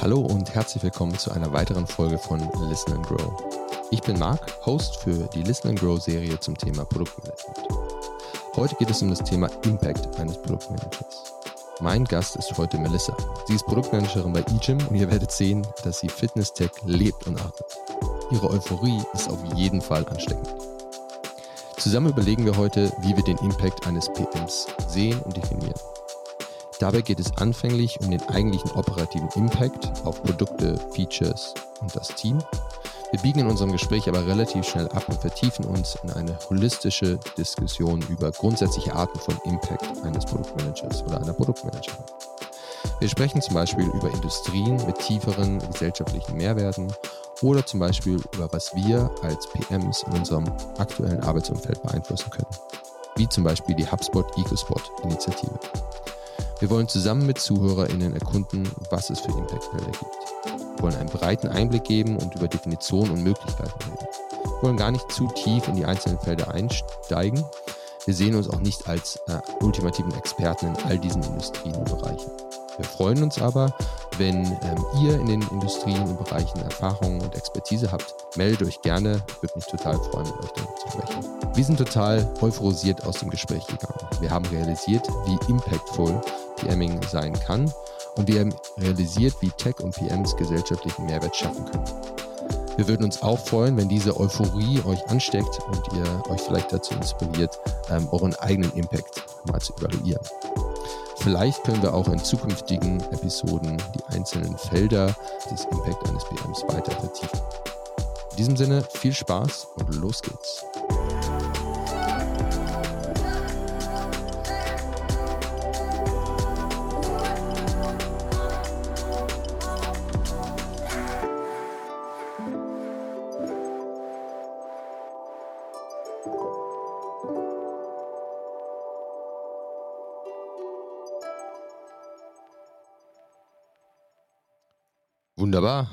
Hallo und herzlich willkommen zu einer weiteren Folge von Listen and Grow. Ich bin Marc, Host für die Listen and Grow Serie zum Thema Produktmanagement. Heute geht es um das Thema Impact eines Produktmanagers. Mein Gast ist heute Melissa. Sie ist Produktmanagerin bei eGym und ihr werdet sehen, dass sie Fitness-Tech lebt und atmet. Ihre Euphorie ist auf jeden Fall ansteckend. Zusammen überlegen wir heute, wie wir den Impact eines PMs sehen und definieren. Dabei geht es anfänglich um den eigentlichen operativen Impact auf Produkte, Features und das Team. Wir biegen in unserem Gespräch aber relativ schnell ab und vertiefen uns in eine holistische Diskussion über grundsätzliche Arten von Impact eines Produktmanagers oder einer Produktmanagerin. Wir sprechen zum Beispiel über Industrien mit tieferen gesellschaftlichen Mehrwerten oder zum Beispiel über was wir als PMs in unserem aktuellen Arbeitsumfeld beeinflussen können, wie zum Beispiel die HubSpot EcoSpot-Initiative. Wir wollen zusammen mit ZuhörerInnen erkunden, was es für Impact-Felder gibt. Wir wollen einen breiten Einblick geben und über Definitionen und Möglichkeiten reden. Wir wollen gar nicht zu tief in die einzelnen Felder einsteigen. Wir sehen uns auch nicht als äh, ultimativen Experten in all diesen Industrien und Bereichen. Wir freuen uns aber, wenn ähm, ihr in den Industrien und Bereichen Erfahrungen und Expertise habt, meldet euch gerne. Würde mich total freuen, mit euch darüber zu sprechen. Wir sind total euphorisiert aus dem Gespräch gegangen. Wir haben realisiert, wie impactful PMing sein kann und wir haben realisiert, wie Tech und PMs gesellschaftlichen Mehrwert schaffen können. Wir würden uns auch freuen, wenn diese Euphorie euch ansteckt und ihr euch vielleicht dazu inspiriert, ähm, euren eigenen Impact mal zu evaluieren. Vielleicht können wir auch in zukünftigen Episoden die einzelnen Felder des Impact eines PMs weiter vertiefen. In diesem Sinne viel Spaß und los geht's.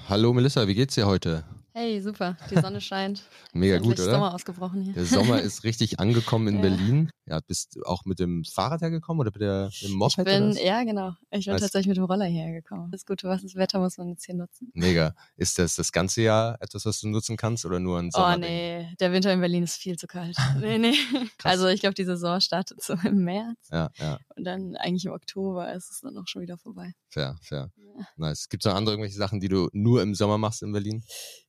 Hallo Melissa, wie geht's dir heute? Hey, super. Die Sonne scheint. Mega gut, oder? Sommer ausgebrochen hier. Der Sommer ist richtig angekommen in Ja. Berlin. Ja, bist du auch mit dem Fahrrad hergekommen oder mit, der, mit dem Ich Moped? bin, oder was? ja genau. Ich bin Nice. tatsächlich mit dem Roller hierher gekommen. Das gute was, das Wetter muss man jetzt hier nutzen. Mega. Ist das das ganze Jahr etwas, was du nutzen kannst oder nur ein Oh Sommer? nee, der Winter in Berlin ist viel zu kalt. Nee, nee. Also ich glaube, die Saison startet so im März Ja, ja, und dann eigentlich im Oktober ist es dann auch schon wieder vorbei. fair, fair. Ja. Nice. Gibt es noch andere irgendwelche Sachen, die du nur im Sommer machst in Berlin?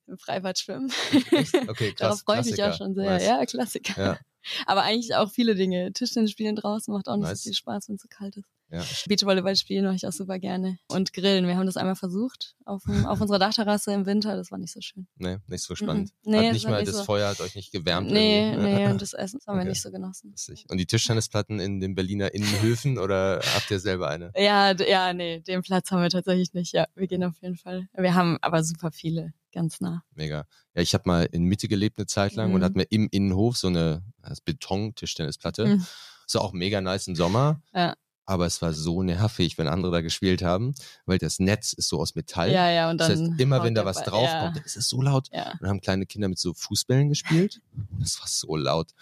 Im Freibad schwimmen. Echt? Okay, krass. Darauf freue ich mich auch schon sehr. Nice. Ja, Klassiker. Ja. Aber eigentlich auch viele Dinge. Tischtennis spielen draußen macht auch nicht Nice. so viel Spaß, wenn es so kalt ist. Ja. Beachvolleyball spielen mache ich auch super gerne. Und grillen. Wir haben das einmal versucht auf, auf unserer Dachterrasse im Winter. Das war nicht so schön. Nee, nicht so spannend. Mhm. Nee, hat nicht mal das so- Feuer hat euch nicht gewärmt. Nee, irgendwie. nee, und das Essen das haben Okay. wir nicht so genossen. Und die Tischtennisplatten in den Berliner Innenhöfen oder habt ihr selber eine? Ja, ja, nee, den Platz haben wir tatsächlich nicht. Ja, wir gehen auf jeden Fall. Wir haben aber super viele, ganz nah. Mega. Ja, ich habe mal in Mitte gelebt eine Zeit lang und Mhm. hatten wir im Innenhof so eine Beton-Tischtennisplatte. Mhm. Ist auch mega nice im Sommer. Ja. Aber es war so nervig, wenn andere da gespielt haben, weil das Netz ist so aus Metall. Ja, ja, und das dann. heißt, immer wenn da was draufkommt, Ja, ist es so laut. ja. Und haben kleine Kinder mit so Fußbällen gespielt. Das war so laut.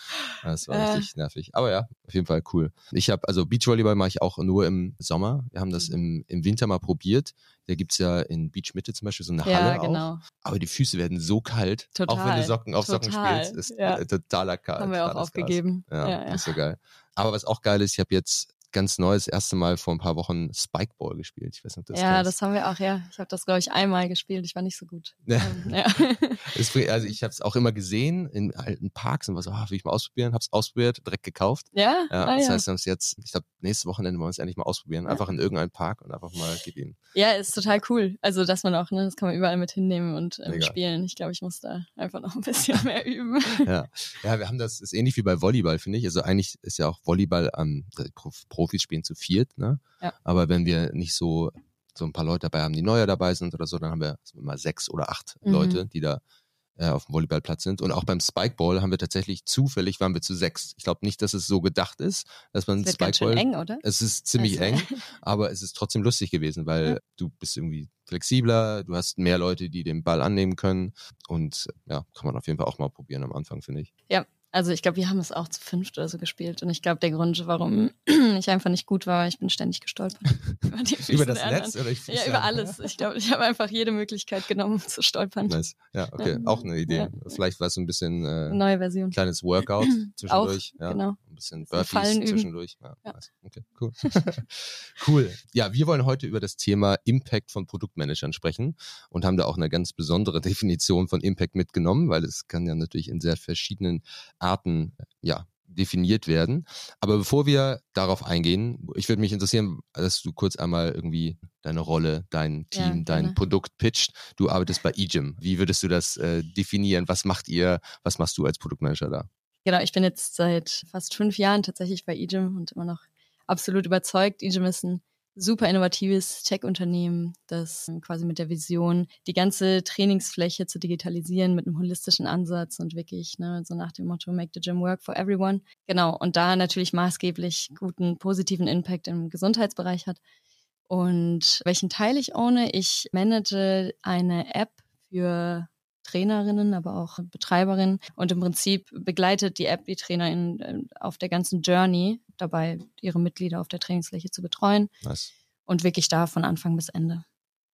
Das war Äh. richtig nervig. Aber ja, auf jeden Fall cool. Ich habe, also Beachvolleyball mache ich auch nur im Sommer. Wir haben das Mhm. im, im Winter mal probiert. Da gibt's ja in Beach Mitte zum Beispiel so eine Halle Ja, auch. genau. Aber die Füße werden so kalt. Auch wenn Total. du Socken auf Socken Total. spielst, ist Ja. totaler kalt. Haben wir auch aufgegeben. Gas. Ja, Ja, ja. nicht so geil. Aber was auch geil ist, ich habe jetzt ganz neu das erste Mal vor ein paar Wochen Spikeball gespielt. Ich weiß nicht, ob das ja, kennst. das haben wir auch, ja. Ich habe das, glaube ich, einmal gespielt. Ich war nicht so gut. Ja. Ähm, ja. Es bringt- also ich habe es auch immer gesehen in alten Parks und war so, ah, will ich mal ausprobieren, hab's ausprobiert, direkt gekauft. ja? Ja, ah, das ja. heißt, wir haben es jetzt, ich glaube, nächste Wochenende wollen wir es endlich mal ausprobieren. Einfach in irgendeinem Park und einfach mal ihm. ja, ist total cool. Also, dass man auch, ne, das kann man überall mit hinnehmen und ähm, spielen. Ich glaube, ich muss da einfach noch ein bisschen mehr üben. Ja. ja, wir haben das, ist ähnlich wie bei Volleyball, finde ich. Also eigentlich ist ja auch Volleyball, ähm, die Prof- Profis spielen zu viert, ne? Ja. Aber wenn wir nicht so, so ein paar Leute dabei haben, die neuer dabei sind oder so, dann haben wir mal sechs oder acht Mhm. Leute, die da äh, auf dem Volleyballplatz sind. Und auch beim Spikeball haben wir tatsächlich zufällig, waren wir zu sechs. Ich glaube nicht, dass es so gedacht ist, dass man Das wird ganz schön Spikeball eng, oder? Es ist ziemlich Also- eng, aber es ist trotzdem lustig gewesen, weil Ja. du bist irgendwie flexibler, du hast mehr Leute, die den Ball annehmen können und ja, kann man auf jeden Fall auch mal probieren am Anfang, finde ich. Ja, also ich glaube, wir haben es auch zu fünft oder so gespielt. Und ich glaube, der Grund, warum ich einfach nicht gut war, ich bin ständig gestolpert. über, über das Netz oder ich Ja, über alles. Ich glaube, ich habe einfach jede Möglichkeit genommen, um zu stolpern. Nice. Ja, okay. Ja. Auch eine Idee. Ja. Vielleicht war es so ein bisschen äh, neue Version. Kleines Workout zwischendurch. Auch, ja. genau. Bisschen Burpees zwischendurch. Ja, ja. Okay, cool. cool. Ja, wir wollen heute über das Thema Impact von Produktmanagern sprechen und haben da auch eine ganz besondere Definition von Impact mitgenommen, weil es kann ja natürlich in sehr verschiedenen Arten ja, definiert werden. Aber bevor wir darauf eingehen, ich würde mich interessieren, dass du kurz einmal irgendwie deine Rolle, dein Team, ja, dein Produkt pitcht. Du arbeitest bei eGym. Wie würdest du das äh, definieren? Was macht ihr? Was machst du als Produktmanager da? Genau, ich bin jetzt seit fast fünf Jahren tatsächlich bei eGym und immer noch absolut überzeugt. eGym ist ein super innovatives Tech-Unternehmen, das quasi mit der Vision, die ganze Trainingsfläche zu digitalisieren mit einem holistischen Ansatz und wirklich, ne, so nach dem Motto Make the Gym Work for Everyone. Genau. Und da natürlich maßgeblich guten positiven Impact im Gesundheitsbereich hat. Und welchen Teil ich ohne? Ich manage eine App für Trainerinnen, aber auch Betreiberinnen. Und im Prinzip begleitet die App die Trainerinnen äh, auf der ganzen Journey dabei, ihre Mitglieder auf der Trainingsfläche zu betreuen. Nice. Und wirklich da von Anfang bis Ende.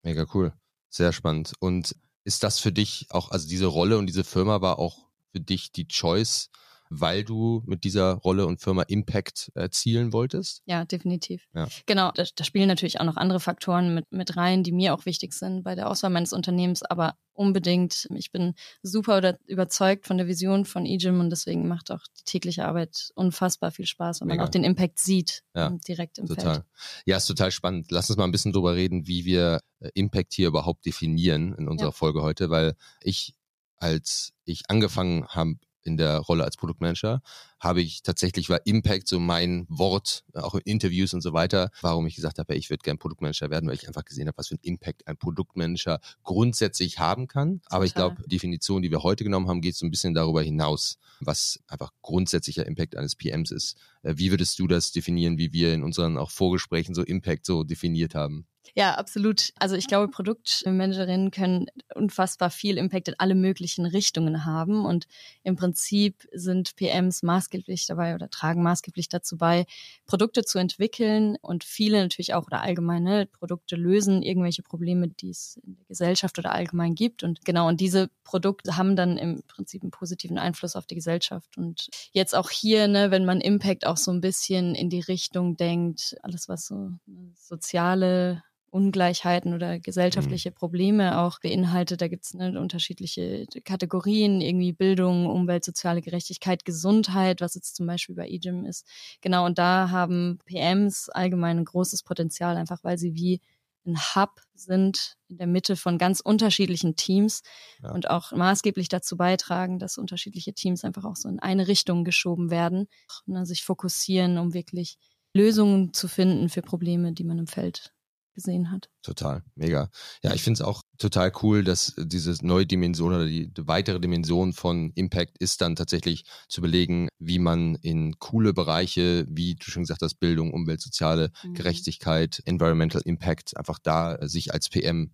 Mega cool. Sehr spannend. Und ist das für dich auch, also diese Rolle und diese Firma war auch für dich die Choice, weil du mit dieser Rolle und Firma Impact erzielen wolltest? Ja, definitiv. Ja. Genau, da, da spielen natürlich auch noch andere Faktoren mit, mit rein, die mir auch wichtig sind bei der Auswahl meines Unternehmens, aber unbedingt, ich bin super oder überzeugt von der Vision von eGym und deswegen macht auch die tägliche Arbeit unfassbar viel Spaß, wenn Mega. man auch den Impact sieht, ja, direkt im total. Feld. Ja, ist total spannend. Lass uns mal ein bisschen drüber reden, wie wir äh, Impact hier überhaupt definieren in unserer ja. Folge heute, weil ich als ich angefangen habe, in der Rolle als Produktmanager habe ich tatsächlich war Impact so mein Wort, auch in Interviews und so weiter, warum ich gesagt habe, ich würde gerne Produktmanager werden, weil ich einfach gesehen habe, was für ein Impact ein Produktmanager grundsätzlich haben kann. Aber ich glaube, die Definition, die wir heute genommen haben, geht so ein bisschen darüber hinaus, was einfach grundsätzlicher Impact eines PMs ist. Äh, wie würdest du das definieren, wie wir in unseren auch Vorgesprächen so Impact so definiert haben? Ja, absolut. Also ich glaube, Produktmanagerinnen können unfassbar viel Impact in alle möglichen Richtungen haben und im Prinzip sind PMs maßgeblich dabei oder tragen maßgeblich dazu bei, Produkte zu entwickeln und viele natürlich auch oder allgemeine Produkte lösen irgendwelche Probleme, die es in der Gesellschaft oder allgemein gibt. Und genau und diese Produkte haben dann im Prinzip einen positiven Einfluss auf die Gesellschaft. Und jetzt auch hier, ne, wenn man Impact auch so ein bisschen in die Richtung denkt, alles was so soziale Ungleichheiten oder gesellschaftliche mhm. Probleme auch beinhaltet. Da gibt es ne, unterschiedliche Kategorien, irgendwie Bildung, Umwelt, soziale Gerechtigkeit, Gesundheit, was jetzt zum Beispiel bei eGym ist. Genau, und da haben PMs allgemein ein großes Potenzial, einfach weil sie wie ein Hub sind in der Mitte von ganz unterschiedlichen Teams ja. und auch maßgeblich dazu beitragen, dass unterschiedliche Teams einfach auch so in eine Richtung geschoben werden, ne, sich fokussieren, um wirklich Lösungen zu finden für Probleme, die man im Feld gesehen hat. Total, mega. Ja, ich finde es auch total cool, dass diese neue Dimension oder die, weitere Dimension von Impact ist dann tatsächlich zu überlegen, wie man in coole Bereiche, wie du schon gesagt hast, Bildung, Umwelt, soziale mhm. Gerechtigkeit, Environmental Impact, einfach da sich als PM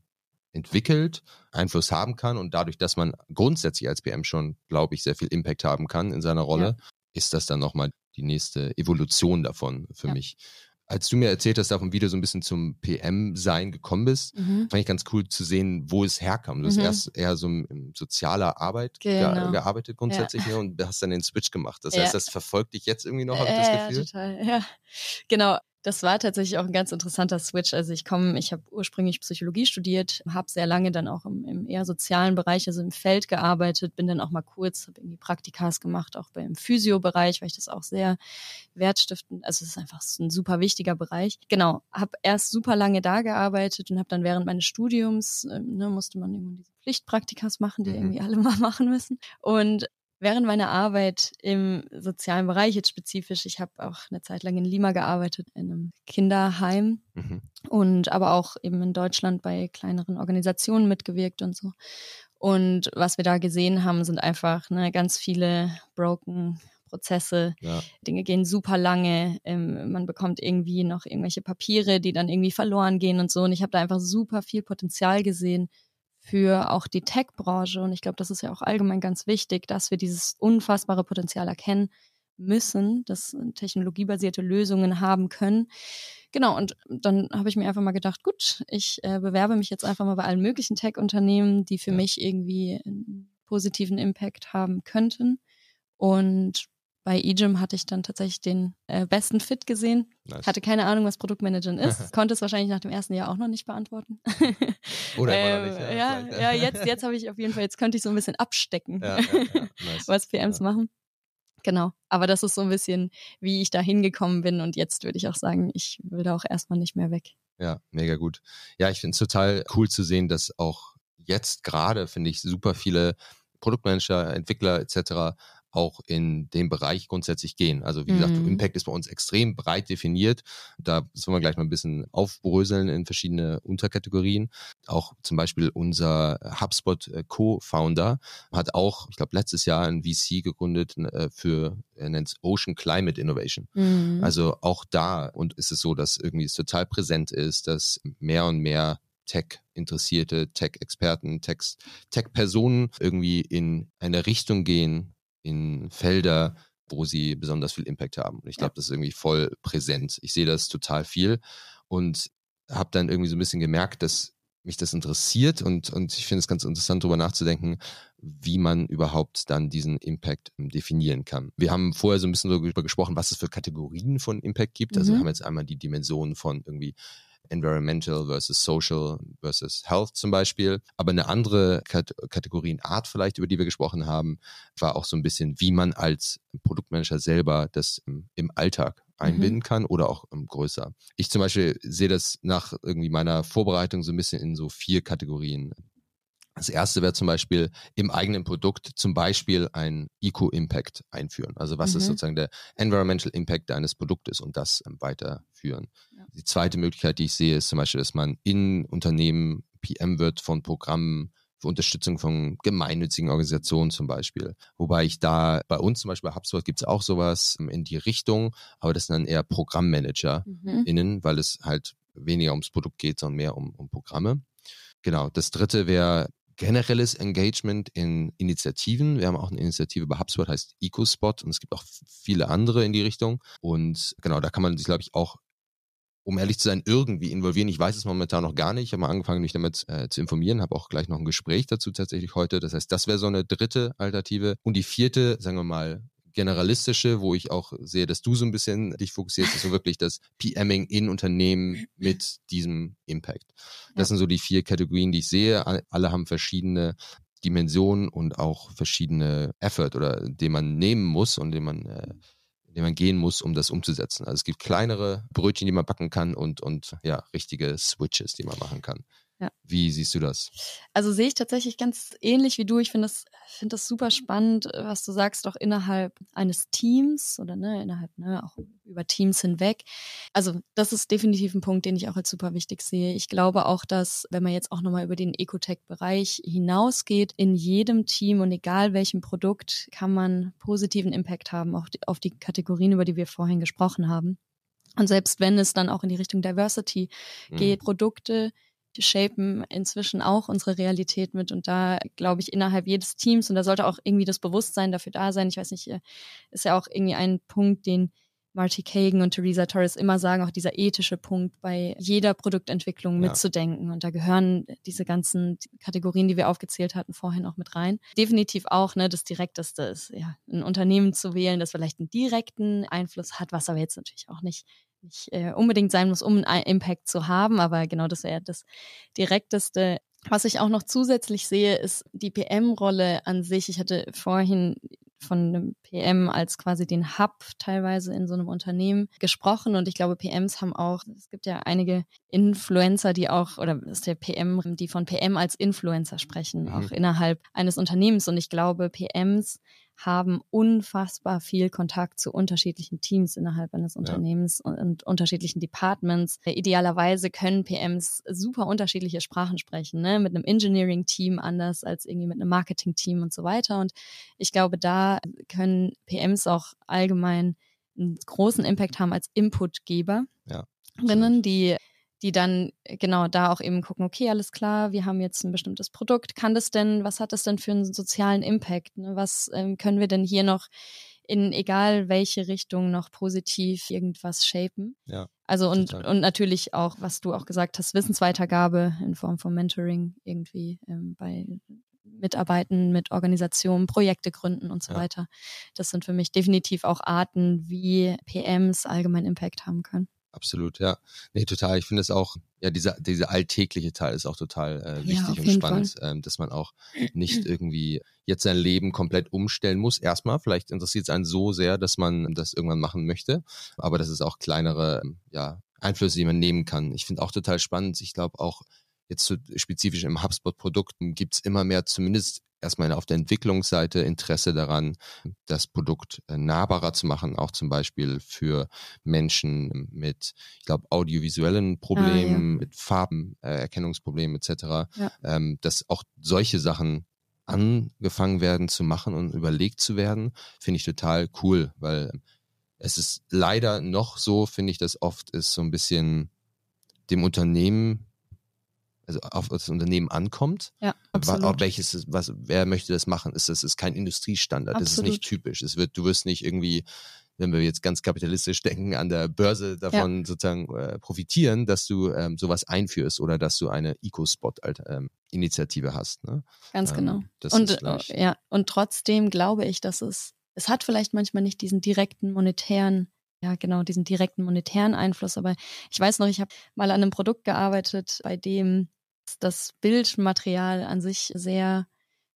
entwickelt, Einfluss haben kann und dadurch, dass man grundsätzlich als PM schon, glaube ich, sehr viel Impact haben kann in seiner Rolle, ja. ist das dann nochmal die nächste Evolution davon für ja. mich als du mir erzählt hast, davon, wie du so ein bisschen zum PM-Sein gekommen bist, mhm. fand ich ganz cool zu sehen, wo es herkam. Du hast mhm. erst eher so in sozialer Arbeit genau. ge gearbeitet grundsätzlich ja. Ne, und hast dann den Switch gemacht. Das heißt, das verfolgt dich jetzt irgendwie noch, habe ich das Gefühl? Ja, total. Ja, genau. Das war tatsächlich auch ein ganz interessanter Switch. Also ich komme, ich habe ursprünglich Psychologie studiert, habe sehr lange dann auch im, im, eher sozialen Bereich, also im Feld gearbeitet, bin dann auch mal kurz, habe irgendwie Praktikas gemacht, auch beim Physio-Bereich, weil ich das auch sehr wertstiftend, also es ist einfach ein super wichtiger Bereich. Genau, habe erst super lange da gearbeitet und habe dann während meines Studiums, äh, ne, musste man irgendwie diese Pflichtpraktikas machen, die mhm. irgendwie alle mal machen müssen. Und während meiner Arbeit im sozialen Bereich jetzt spezifisch, ich habe auch eine Zeit lang in Lima gearbeitet, in einem Kinderheim mhm. und aber auch eben in Deutschland bei kleineren Organisationen mitgewirkt und so. Und was wir da gesehen haben, sind einfach ne, ganz viele broken Prozesse, ja. Dinge gehen super lange, ähm, man bekommt irgendwie noch irgendwelche Papiere, die dann irgendwie verloren gehen und so. Und ich habe da einfach super viel Potenzial gesehen für auch die Tech-Branche. Und ich glaube, das ist ja auch allgemein ganz wichtig, dass wir dieses unfassbare Potenzial erkennen müssen, dass technologiebasierte Lösungen haben können. Genau, und dann habe ich mir einfach mal gedacht, gut, ich äh, bewerbe mich jetzt einfach mal bei allen möglichen Tech-Unternehmen, die für mich irgendwie einen positiven Impact haben könnten. Und bei eGym hatte ich dann tatsächlich den äh, besten Fit gesehen. Nice. Hatte keine Ahnung, was Produktmanagern ist. Konnte es wahrscheinlich nach dem ersten Jahr auch noch nicht beantworten. Oder ähm, nicht, ja, ja, ja, jetzt, jetzt habe ich auf jeden Fall, jetzt könnte ich so ein bisschen abstecken, ja, ja, nice. was PMs machen. Genau. Aber das ist so ein bisschen, wie ich da hingekommen bin. Und jetzt würde ich auch sagen, ich will da auch erstmal nicht mehr weg. Ja, mega gut. Ja, ich finde es total cool zu sehen, dass auch jetzt gerade, finde ich, super viele Produktmanager, Entwickler etc auch in dem Bereich grundsätzlich gehen. Also wie mhm. gesagt, Impact ist bei uns extrem breit definiert. Da sollen wir gleich mal ein bisschen aufbröseln in verschiedene Unterkategorien. Auch zum Beispiel unser HubSpot äh, Co-Founder hat auch, ich glaube, letztes Jahr ein VC gegründet äh, für, er nennt es Ocean Climate Innovation. Mhm. Also auch da und ist es so, dass irgendwie es total präsent ist, dass mehr und mehr Tech-Interessierte, Tech-Experten, Tech-Personen irgendwie in eine Richtung gehen, in Felder, wo sie besonders viel Impact haben. Und ich glaube, das ist irgendwie voll präsent. Ich sehe das total viel und habe dann irgendwie so ein bisschen gemerkt, dass mich das interessiert und, und ich finde es ganz interessant, darüber nachzudenken, wie man überhaupt dann diesen Impact ähm, definieren kann. Wir haben vorher so ein bisschen darüber gesprochen, was es für Kategorien von Impact gibt. Also mhm. wir haben jetzt einmal die Dimensionen von irgendwie Environmental versus Social versus Health zum Beispiel. Aber eine andere Kategorienart vielleicht, über die wir gesprochen haben, war auch so ein bisschen, wie man als Produktmanager selber das im, Alltag einbinden mhm. kann oder auch um, größer. Ich zum Beispiel sehe das nach irgendwie meiner Vorbereitung so ein bisschen in so vier Kategorien das erste wäre zum Beispiel im eigenen Produkt zum Beispiel ein Eco-Impact einführen. Also was mhm. ist sozusagen der Environmental Impact deines Produktes und das ähm, weiterführen. Ja. Die zweite Möglichkeit, die ich sehe, ist zum Beispiel, dass man in Unternehmen PM wird von Programmen für Unterstützung von gemeinnützigen Organisationen zum Beispiel. Wobei ich da bei uns zum Beispiel bei HubSpot gibt es auch sowas ähm, in die Richtung, aber das sind dann eher Programmmanager mhm. innen, weil es halt weniger ums Produkt geht, sondern mehr um, um Programme. Genau. Das dritte wäre generelles Engagement in Initiativen. Wir haben auch eine Initiative bei HubSpot, heißt EcoSpot und es gibt auch viele andere in die Richtung. Und genau, da kann man sich, glaube ich, auch um ehrlich zu sein, irgendwie involvieren. Ich weiß es momentan noch gar nicht. Ich habe mal angefangen, mich damit äh, zu informieren, habe auch gleich noch ein Gespräch dazu tatsächlich heute. Das heißt, das wäre so eine dritte Alternative. Und die vierte, sagen wir mal, generalistische, wo ich auch sehe, dass du so ein bisschen dich fokussierst, ist so wirklich das PMing in Unternehmen mit diesem Impact. Das ja. sind so die vier Kategorien, die ich sehe. Alle haben verschiedene Dimensionen und auch verschiedene Effort oder den man nehmen muss und den man äh, den man gehen muss, um das umzusetzen. Also es gibt kleinere Brötchen, die man backen kann und, und ja, richtige Switches, die man machen kann. Ja. Wie siehst du das? Also sehe ich tatsächlich ganz ähnlich wie du. Ich finde das, finde das super spannend, was du sagst, auch innerhalb eines Teams oder ne, innerhalb, ne, auch über Teams hinweg. Also das ist definitiv ein Punkt, den ich auch als super wichtig sehe. Ich glaube auch, dass, wenn man jetzt auch nochmal über den Ecotech-Bereich hinausgeht, in jedem Team und egal welchem Produkt kann man positiven Impact haben, auch auf die Kategorien, über die wir vorhin gesprochen haben. Und selbst wenn es dann auch in die Richtung Diversity mhm. geht, Produkte, shapen inzwischen auch unsere Realität mit und da glaube ich innerhalb jedes Teams und da sollte auch irgendwie das Bewusstsein dafür da sein. Ich weiß nicht, ist ja auch irgendwie ein Punkt, den Marty Kagan und Theresa Torres immer sagen, auch dieser ethische Punkt bei jeder Produktentwicklung ja. mitzudenken. Und da gehören diese ganzen Kategorien, die wir aufgezählt hatten, vorhin auch mit rein. Definitiv auch, ne, das Direkteste ist, ja, ein Unternehmen zu wählen, das vielleicht einen direkten Einfluss hat, was aber jetzt natürlich auch nicht nicht äh, unbedingt sein muss, um einen Impact zu haben, aber genau das wäre das Direkteste. Was ich auch noch zusätzlich sehe, ist die PM-Rolle an sich. Ich hatte vorhin von einem PM als quasi den Hub teilweise in so einem Unternehmen gesprochen und ich glaube, PMs haben auch, es gibt ja einige Influencer, die auch, oder ist der PM, die von PM als Influencer sprechen, mhm. auch innerhalb eines Unternehmens und ich glaube, PMs haben unfassbar viel Kontakt zu unterschiedlichen Teams innerhalb eines Unternehmens ja. und, und, unterschiedlichen Departments. Idealerweise können PMs super unterschiedliche Sprachen sprechen, ne? mit einem Engineering-Team anders als irgendwie mit einem Marketing-Team und so weiter. Und ich glaube, da können PMs auch allgemein einen großen Impact haben als Inputgeber. Ja. die die dann äh, genau da auch eben gucken, okay, alles klar, wir haben jetzt ein bestimmtes Produkt, kann das denn, was hat das denn für einen sozialen Impact? Ne? Was ähm, können wir denn hier noch in egal welche Richtung noch positiv irgendwas shapen? Ja. Also und, total. und natürlich auch, was du auch gesagt hast, Wissensweitergabe in Form von Mentoring irgendwie ähm, bei Mitarbeiten mit Organisationen, Projekte gründen und so ja. weiter. Das sind für mich definitiv auch Arten, wie PMs allgemein Impact haben können. Absolut, ja. Nee, total. Ich finde es auch, ja, dieser, dieser alltägliche Teil ist auch total äh, wichtig ja, und spannend, ähm, dass man auch nicht irgendwie jetzt sein Leben komplett umstellen muss. Erstmal, vielleicht interessiert es einen so sehr, dass man das irgendwann machen möchte, aber das ist auch kleinere, ja, Einflüsse, die man nehmen kann. Ich finde auch total spannend. Ich glaube auch jetzt so spezifisch im HubSpot-Produkten gibt's immer mehr, zumindest erstmal auf der Entwicklungsseite Interesse daran, das Produkt äh, nahbarer zu machen, auch zum Beispiel für Menschen mit, ich glaube, audiovisuellen Problemen, ah, ja. mit Farbenerkennungsproblemen etc., ja. ähm, dass auch solche Sachen angefangen werden zu machen und überlegt zu werden, finde ich total cool, weil es ist leider noch so, finde ich, dass oft ist so ein bisschen dem Unternehmen also auf das Unternehmen ankommt. Ja, absolut. Auf welches, was, wer möchte das machen? Ist das ist kein Industriestandard. Absolut. Das ist nicht typisch. Es wird, du wirst nicht irgendwie, wenn wir jetzt ganz kapitalistisch denken, an der Börse davon ja. sozusagen äh, profitieren, dass du ähm, sowas einführst oder dass du eine Eco-Spot-Initiative ähm, hast. Ne? Ganz ähm, genau. und äh, ja, und trotzdem glaube ich, dass es, es hat vielleicht manchmal nicht diesen direkten monetären ja, genau, diesen direkten monetären Einfluss. Aber ich weiß noch, ich habe mal an einem Produkt gearbeitet, bei dem das Bildmaterial an sich sehr,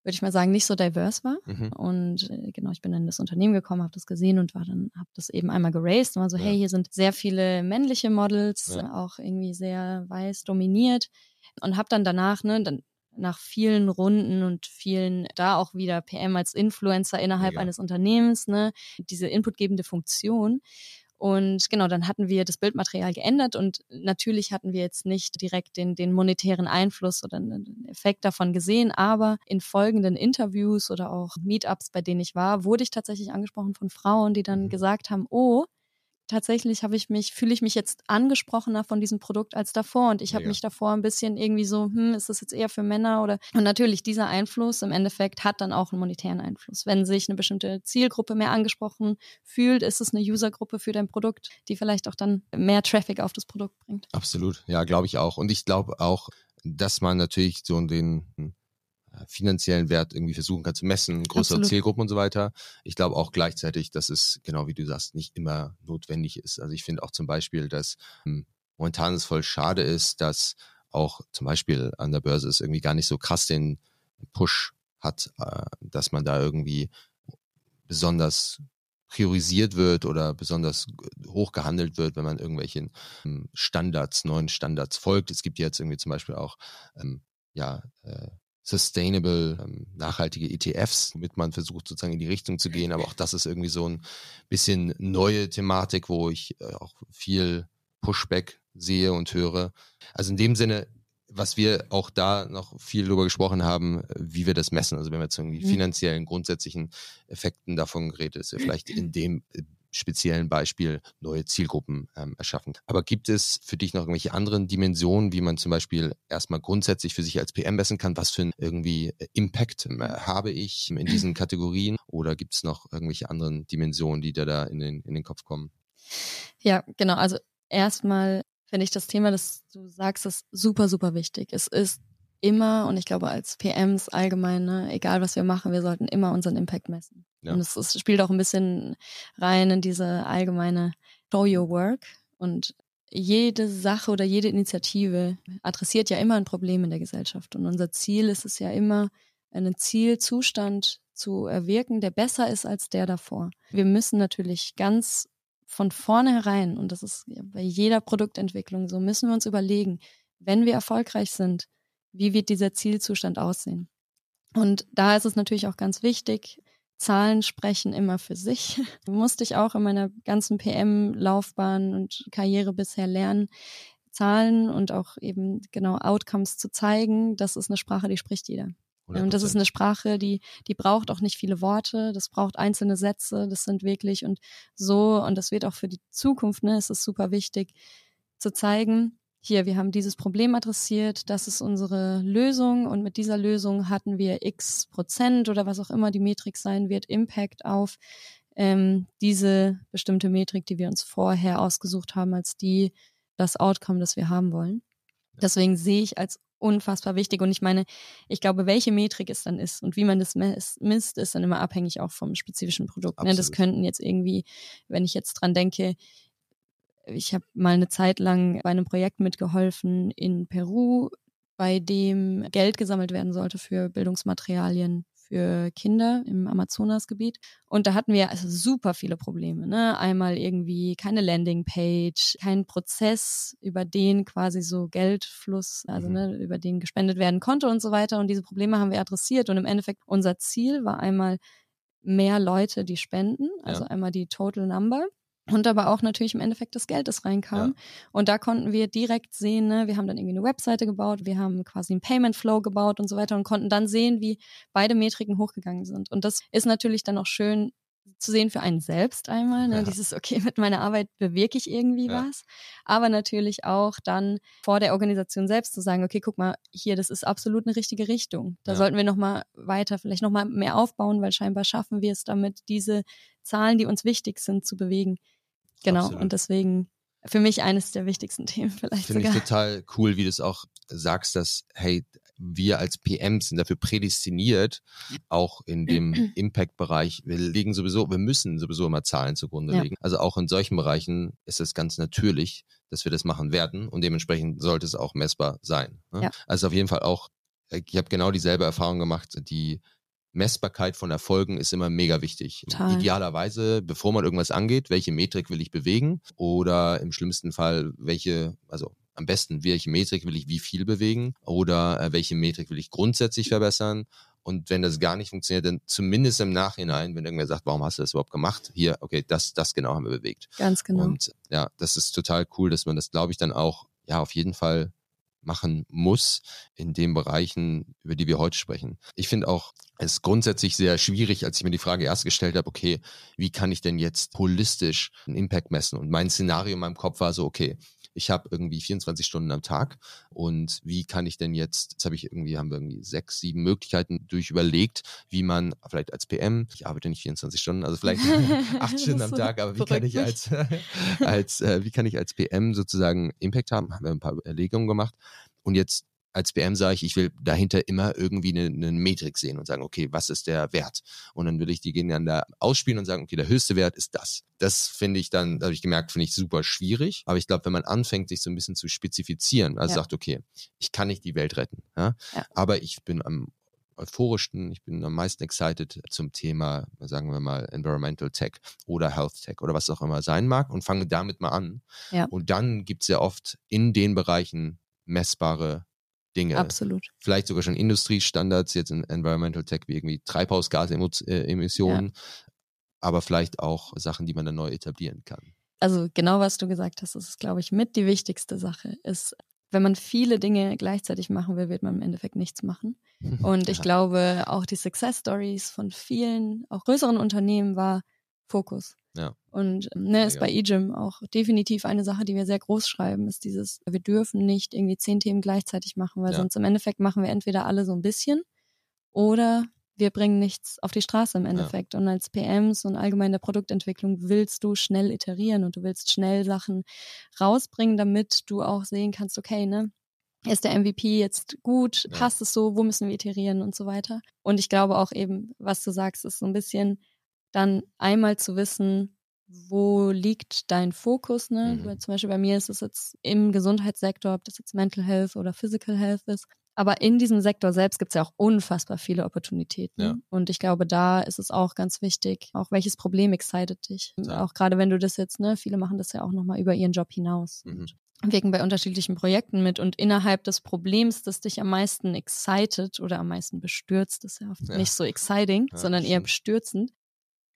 würde ich mal sagen, nicht so divers war. Mhm. Und äh, genau, ich bin in das Unternehmen gekommen, habe das gesehen und war dann, habe das eben einmal geraced und war so, ja. hey, hier sind sehr viele männliche Models, ja. auch irgendwie sehr weiß dominiert. Und habe dann danach, ne, dann nach vielen Runden und vielen, da auch wieder PM als Influencer innerhalb ja. eines Unternehmens, ne, diese inputgebende Funktion. Und genau, dann hatten wir das Bildmaterial geändert und natürlich hatten wir jetzt nicht direkt den, den monetären Einfluss oder einen Effekt davon gesehen, aber in folgenden Interviews oder auch Meetups, bei denen ich war, wurde ich tatsächlich angesprochen von Frauen, die dann mhm. gesagt haben, oh, tatsächlich habe ich mich, fühle ich mich jetzt angesprochener von diesem Produkt als davor. Und ich habe mich davor ein bisschen irgendwie so, hm, ist das jetzt eher für Männer oder und natürlich dieser Einfluss im Endeffekt hat dann auch einen monetären Einfluss. Wenn sich eine bestimmte Zielgruppe mehr angesprochen fühlt, ist es eine Usergruppe für dein Produkt, die vielleicht auch dann mehr Traffic auf das Produkt bringt. Absolut, ja, glaube ich auch. Und ich glaube auch, dass man natürlich so den finanziellen Wert irgendwie versuchen kann zu messen, größere Absolut. Zielgruppen und so weiter. Ich glaube auch gleichzeitig, dass es, genau wie du sagst, nicht immer notwendig ist. Also ich finde auch zum Beispiel, dass ähm, momentan es voll schade ist, dass auch zum Beispiel an der Börse es irgendwie gar nicht so krass den Push hat, äh, dass man da irgendwie besonders priorisiert wird oder besonders hoch gehandelt wird, wenn man irgendwelchen ähm, Standards, neuen Standards folgt. Es gibt jetzt irgendwie zum Beispiel auch ähm, ja äh, sustainable, ähm, nachhaltige ETFs, womit man versucht sozusagen in die Richtung zu gehen. Aber auch das ist irgendwie so ein bisschen neue Thematik, wo ich äh, auch viel Pushback sehe und höre. Also in dem Sinne, was wir auch da noch viel darüber gesprochen haben, wie wir das messen. Also wenn wir jetzt irgendwie mhm. finanziellen, grundsätzlichen Effekten davon geredet, ist ja vielleicht in dem speziellen Beispiel neue Zielgruppen ähm, erschaffen. Aber gibt es für dich noch irgendwelche anderen Dimensionen, wie man zum Beispiel erstmal grundsätzlich für sich als PM messen kann? Was für ein irgendwie äh, Impact äh, habe ich in diesen Kategorien? Oder gibt es noch irgendwelche anderen Dimensionen, die dir da in den, in den Kopf kommen? Ja, genau. Also erstmal finde ich das Thema, das du sagst, ist super, super wichtig. Es ist immer, und ich glaube als PMs allgemein, ne, egal was wir machen, wir sollten immer unseren Impact messen. Ja. Und es, es spielt auch ein bisschen rein in diese allgemeine Show Your Work. Und jede Sache oder jede Initiative adressiert ja immer ein Problem in der Gesellschaft. Und unser Ziel ist es ja immer, einen Zielzustand zu erwirken, der besser ist als der davor. Wir müssen natürlich ganz von vornherein, und das ist bei jeder Produktentwicklung so, müssen wir uns überlegen, wenn wir erfolgreich sind, wie wird dieser Zielzustand aussehen? Und da ist es natürlich auch ganz wichtig, Zahlen sprechen immer für sich. Musste ich auch in meiner ganzen PM-Laufbahn und Karriere bisher lernen, Zahlen und auch eben genau Outcomes zu zeigen. Das ist eine Sprache, die spricht jeder. 100%. Und das ist eine Sprache, die, die braucht auch nicht viele Worte, das braucht einzelne Sätze, das sind wirklich und so, und das wird auch für die Zukunft, ne, es ist super wichtig zu zeigen, hier, wir haben dieses Problem adressiert, das ist unsere Lösung und mit dieser Lösung hatten wir x Prozent oder was auch immer die Metrik sein wird, Impact auf ähm, diese bestimmte Metrik, die wir uns vorher ausgesucht haben, als die, das Outcome, das wir haben wollen. Deswegen sehe ich als unfassbar wichtig. Und ich meine, ich glaube, welche Metrik es dann ist und wie man das misst, ist dann immer abhängig auch vom spezifischen Produkt. Ne? Das könnten jetzt irgendwie, wenn ich jetzt dran denke, ich habe mal eine Zeit lang bei einem Projekt mitgeholfen in Peru, bei dem Geld gesammelt werden sollte für Bildungsmaterialien für Kinder im Amazonasgebiet. Und da hatten wir also super viele Probleme. Ne? Einmal irgendwie keine Landingpage, kein Prozess, über den quasi so Geldfluss, also mhm. ne, über den gespendet werden konnte und so weiter. Und diese Probleme haben wir adressiert. Und im Endeffekt unser Ziel war einmal mehr Leute, die spenden, also ja. einmal die Total Number und aber auch natürlich im Endeffekt das Geld, das reinkam. Ja. Und da konnten wir direkt sehen, ne, wir haben dann irgendwie eine Webseite gebaut, wir haben quasi einen Payment Flow gebaut und so weiter und konnten dann sehen, wie beide Metriken hochgegangen sind. Und das ist natürlich dann auch schön zu sehen für einen selbst einmal, ne? Ja. dieses, okay, mit meiner Arbeit bewirke ich irgendwie ja. was, aber natürlich auch dann vor der Organisation selbst zu sagen, okay, guck mal, hier, das ist absolut eine richtige Richtung. Da sollten wir nochmal weiter, vielleicht nochmal mehr aufbauen, weil scheinbar schaffen wir es damit, diese Zahlen, die uns wichtig sind, zu bewegen. Genau. Absolut. Und deswegen für mich eines der wichtigsten Themen vielleicht Finde ich total cool, wie du es auch sagst, dass, hey, wir als PMs sind dafür prädestiniert, auch in dem Impact-Bereich. Wir legen sowieso, wir müssen sowieso immer Zahlen zugrunde ja. legen. Also auch in solchen Bereichen ist es ganz natürlich, dass wir das machen werden und dementsprechend sollte es auch messbar sein. Ne? Ja. Also auf jeden Fall auch, ich habe genau dieselbe Erfahrung gemacht, die Messbarkeit von Erfolgen ist immer mega wichtig. Total. Idealerweise, bevor man irgendwas angeht, welche Metrik will ich bewegen oder im schlimmsten Fall, welche, also am besten, welche Metrik will ich wie viel bewegen oder äh, welche Metrik will ich grundsätzlich verbessern. Und wenn das gar nicht funktioniert, dann zumindest im Nachhinein, wenn irgendwer sagt, warum hast du das überhaupt gemacht? Hier, okay, das, das genau haben wir bewegt. Ganz genau. Und ja, das ist total cool, dass man das, glaube ich, dann auch, ja, auf jeden Fall machen muss in den Bereichen, über die wir heute sprechen. Ich finde auch, es grundsätzlich sehr schwierig, als ich mir die Frage erst gestellt habe, okay, wie kann ich denn jetzt holistisch einen Impact messen? Und mein Szenario in meinem Kopf war so, okay, ich habe irgendwie 24 Stunden am Tag und wie kann ich denn jetzt, jetzt habe ich irgendwie, haben wir irgendwie sechs, sieben Möglichkeiten durch überlegt, wie man vielleicht als PM, ich arbeite nicht 24 Stunden, also vielleicht acht Stunden am Tag, aber wie kann ich als, als äh, wie kann ich als PM sozusagen Impact haben? Haben wir ein paar Überlegungen gemacht. Und jetzt als BM sage ich, ich will dahinter immer irgendwie eine, eine Metrik sehen und sagen, okay, was ist der Wert? Und dann würde ich die gegeneinander ausspielen und sagen, okay, der höchste Wert ist das. Das finde ich dann, da habe ich gemerkt, finde ich super schwierig. Aber ich glaube, wenn man anfängt, sich so ein bisschen zu spezifizieren, also ja. sagt, okay, ich kann nicht die Welt retten, ja? ja. aber ich bin am euphorischsten, ich bin am meisten excited zum Thema, sagen wir mal, Environmental Tech oder Health Tech oder was auch immer sein mag und fange damit mal an. Ja. Und dann gibt es ja oft in den Bereichen messbare Dinge. Absolut. Vielleicht sogar schon Industriestandards, jetzt in Environmental Tech wie irgendwie Treibhausgasemissionen, ja. aber vielleicht auch Sachen, die man dann neu etablieren kann. Also genau, was du gesagt hast, das ist, glaube ich, mit die wichtigste Sache, ist, wenn man viele Dinge gleichzeitig machen will, wird man im Endeffekt nichts machen. Und ich glaube, auch die Success Stories von vielen, auch größeren Unternehmen war Fokus. Ja. Und ähm, ne, ist bei eGym auch definitiv eine Sache, die wir sehr groß schreiben, ist dieses, wir dürfen nicht irgendwie zehn Themen gleichzeitig machen, weil ja. sonst im Endeffekt machen wir entweder alle so ein bisschen oder wir bringen nichts auf die Straße im Endeffekt. Ja. Und als PMs und allgemein der Produktentwicklung willst du schnell iterieren und du willst schnell Sachen rausbringen, damit du auch sehen kannst, okay, ne, ist der MVP jetzt gut? Ja. Passt es so? Wo müssen wir iterieren und so weiter? Und ich glaube auch eben, was du sagst, ist so ein bisschen dann einmal zu wissen, wo liegt dein Fokus, ne? Mhm. Zum Beispiel bei mir ist es jetzt im Gesundheitssektor, ob das jetzt Mental Health oder Physical Health ist. Aber in diesem Sektor selbst gibt es ja auch unfassbar viele Opportunitäten. Ja. Und ich glaube, da ist es auch ganz wichtig, auch welches Problem excited dich. Ja. Auch gerade wenn du das jetzt, ne, viele machen das ja auch nochmal über ihren Job hinaus. Mhm. wirken bei unterschiedlichen Projekten mit und innerhalb des Problems, das dich am meisten excited oder am meisten bestürzt, ist ja oft ja. nicht so exciting, sondern eher bestürzend,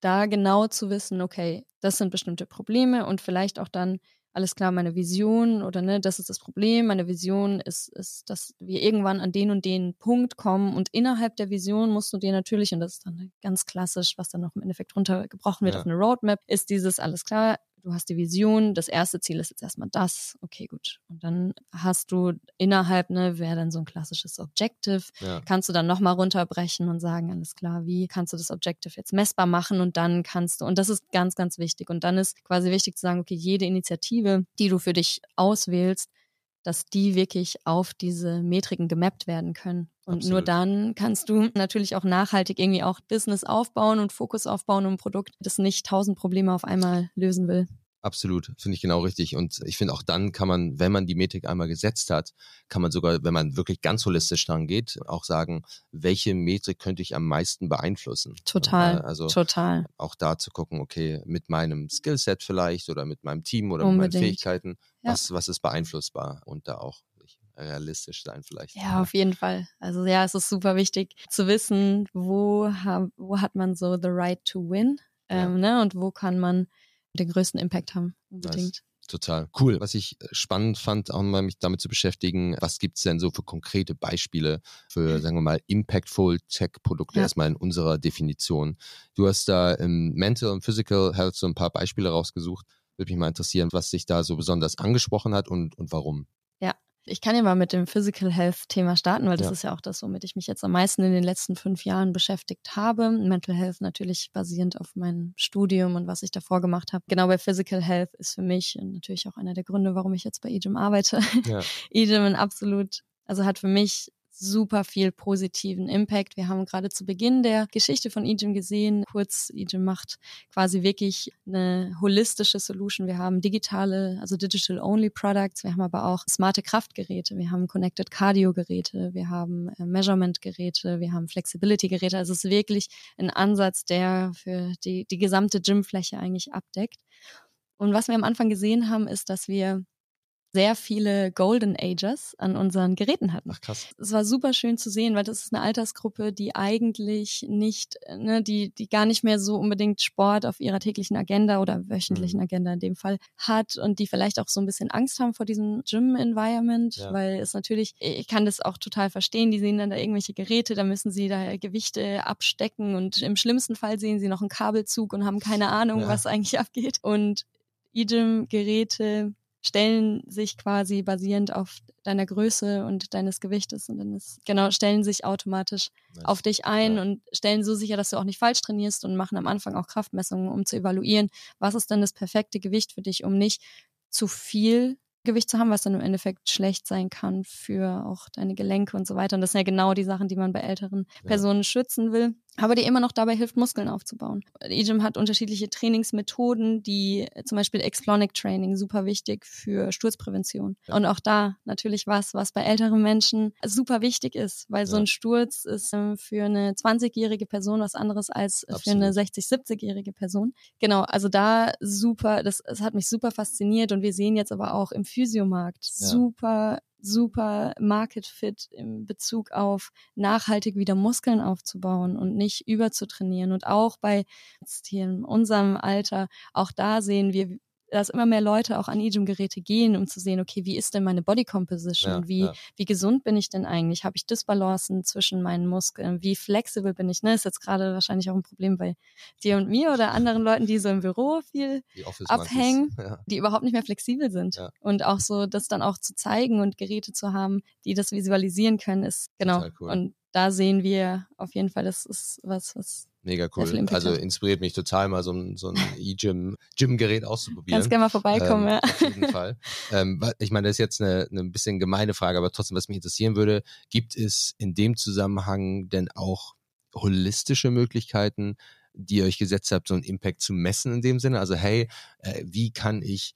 da genau zu wissen, okay, das sind bestimmte Probleme und vielleicht auch dann alles klar, meine Vision oder ne, das ist das Problem. Meine Vision ist, ist, dass wir irgendwann an den und den Punkt kommen und innerhalb der Vision musst du dir natürlich, und das ist dann ganz klassisch, was dann noch im Endeffekt runtergebrochen wird ja. auf eine Roadmap, ist dieses alles klar, du hast die Vision, das erste Ziel ist jetzt erstmal das, okay, gut. Und dann hast du innerhalb, ne, wäre dann so ein klassisches Objective, ja. kannst du dann nochmal runterbrechen und sagen, alles klar, wie kannst du das Objective jetzt messbar machen und dann kannst du, und das ist ganz, ganz wichtig. Und dann ist quasi wichtig zu sagen, okay, jede Initiative, die du für dich auswählst, dass die wirklich auf diese Metriken gemappt werden können. Und Absolut. nur dann kannst du natürlich auch nachhaltig irgendwie auch Business aufbauen und Fokus aufbauen, um ein Produkt, das nicht tausend Probleme auf einmal lösen will. Absolut, finde ich genau richtig. Und ich finde auch dann kann man, wenn man die Metrik einmal gesetzt hat, kann man sogar, wenn man wirklich ganz holistisch dran geht, auch sagen, welche Metrik könnte ich am meisten beeinflussen. Total. Also total. Auch da zu gucken, okay, mit meinem Skillset vielleicht oder mit meinem Team oder Unbedingt. mit meinen Fähigkeiten, ja. was, was ist beeinflussbar und da auch realistisch sein vielleicht. Ja, auf jeden Fall. Also ja, es ist super wichtig zu wissen, wo, wo hat man so the right to win ähm, ja. ne, und wo kann man den größten Impact haben, unbedingt. Nice. Total cool. Was ich äh, spannend fand, auch mal mich damit zu beschäftigen, was gibt's denn so für konkrete Beispiele für, mhm. sagen wir mal, impactful Tech-Produkte ja. erstmal in unserer Definition. Du hast da im Mental und Physical Health so ein paar Beispiele rausgesucht. Würde mich mal interessieren, was sich da so besonders angesprochen hat und, und warum. Ich kann ja mal mit dem Physical Health Thema starten, weil das ja. ist ja auch das, womit ich mich jetzt am meisten in den letzten fünf Jahren beschäftigt habe. Mental Health natürlich basierend auf meinem Studium und was ich davor gemacht habe. Genau bei Physical Health ist für mich natürlich auch einer der Gründe, warum ich jetzt bei EGIM arbeite. Ja. EGIM ein absolut, also hat für mich super viel positiven Impact. Wir haben gerade zu Beginn der Geschichte von Ejim gesehen, kurz, Ejim macht quasi wirklich eine holistische Solution. Wir haben digitale, also Digital-Only Products, wir haben aber auch smarte Kraftgeräte, wir haben Connected Cardio-Geräte, wir haben äh, Measurement-Geräte, wir haben Flexibility-Geräte. Also es ist wirklich ein Ansatz, der für die, die gesamte Gymfläche eigentlich abdeckt. Und was wir am Anfang gesehen haben, ist, dass wir sehr viele Golden Agers an unseren Geräten hatten. Ach krass. Es war super schön zu sehen, weil das ist eine Altersgruppe, die eigentlich nicht, ne, die, die gar nicht mehr so unbedingt Sport auf ihrer täglichen Agenda oder wöchentlichen mhm. Agenda in dem Fall hat und die vielleicht auch so ein bisschen Angst haben vor diesem Gym-Environment, ja. weil es natürlich, ich kann das auch total verstehen, die sehen dann da irgendwelche Geräte, da müssen sie da Gewichte abstecken und im schlimmsten Fall sehen sie noch einen Kabelzug und haben keine Ahnung, ja. was eigentlich abgeht. Und E-Gym-Geräte stellen sich quasi basierend auf deiner Größe und deines Gewichtes und dann ist, genau, stellen sich automatisch nice. auf dich ein ja. und stellen so sicher, dass du auch nicht falsch trainierst und machen am Anfang auch Kraftmessungen, um zu evaluieren, was ist denn das perfekte Gewicht für dich, um nicht zu viel Gewicht zu haben, was dann im Endeffekt schlecht sein kann für auch deine Gelenke und so weiter. Und das sind ja genau die Sachen, die man bei älteren Personen ja. schützen will aber die immer noch dabei hilft, Muskeln aufzubauen. EGIM hat unterschiedliche Trainingsmethoden, die zum Beispiel Explonic Training, super wichtig für Sturzprävention. Und auch da natürlich was, was bei älteren Menschen super wichtig ist, weil ja. so ein Sturz ist ähm, für eine 20-jährige Person was anderes als Absolut. für eine 60-, 70-jährige Person. Genau, also da super, das, das hat mich super fasziniert und wir sehen jetzt aber auch im Physiomarkt ja. super super Market Fit im Bezug auf nachhaltig wieder Muskeln aufzubauen und nicht überzutrainieren. Und auch bei jetzt hier in unserem Alter, auch da sehen wir, dass immer mehr Leute auch an E-Gym-Geräte gehen, um zu sehen, okay, wie ist denn meine Body Composition? Ja, wie, ja. wie gesund bin ich denn eigentlich? Habe ich Disbalancen zwischen meinen Muskeln? Wie flexibel bin ich? Ne, ist jetzt gerade wahrscheinlich auch ein Problem bei dir und mir oder anderen Leuten, die so im Büro viel abhängen, ja. die überhaupt nicht mehr flexibel sind. Und auch so, das dann auch zu zeigen und Geräte zu haben, die das visualisieren können, ist genau. Cool. Und da sehen wir auf jeden Fall, das ist was, was Mega cool. Also inspiriert mich total mal so ein, so ein E-Gym, Gym-Gerät auszuprobieren. Kannst gerne mal vorbeikommen, ähm, ja. Auf jeden Fall. Ähm, ich meine, das ist jetzt eine, eine bisschen gemeine Frage, aber trotzdem, was mich interessieren würde, gibt es in dem Zusammenhang denn auch holistische Möglichkeiten, die ihr euch gesetzt habt, so einen Impact zu messen in dem Sinne? Also hey, äh, wie kann ich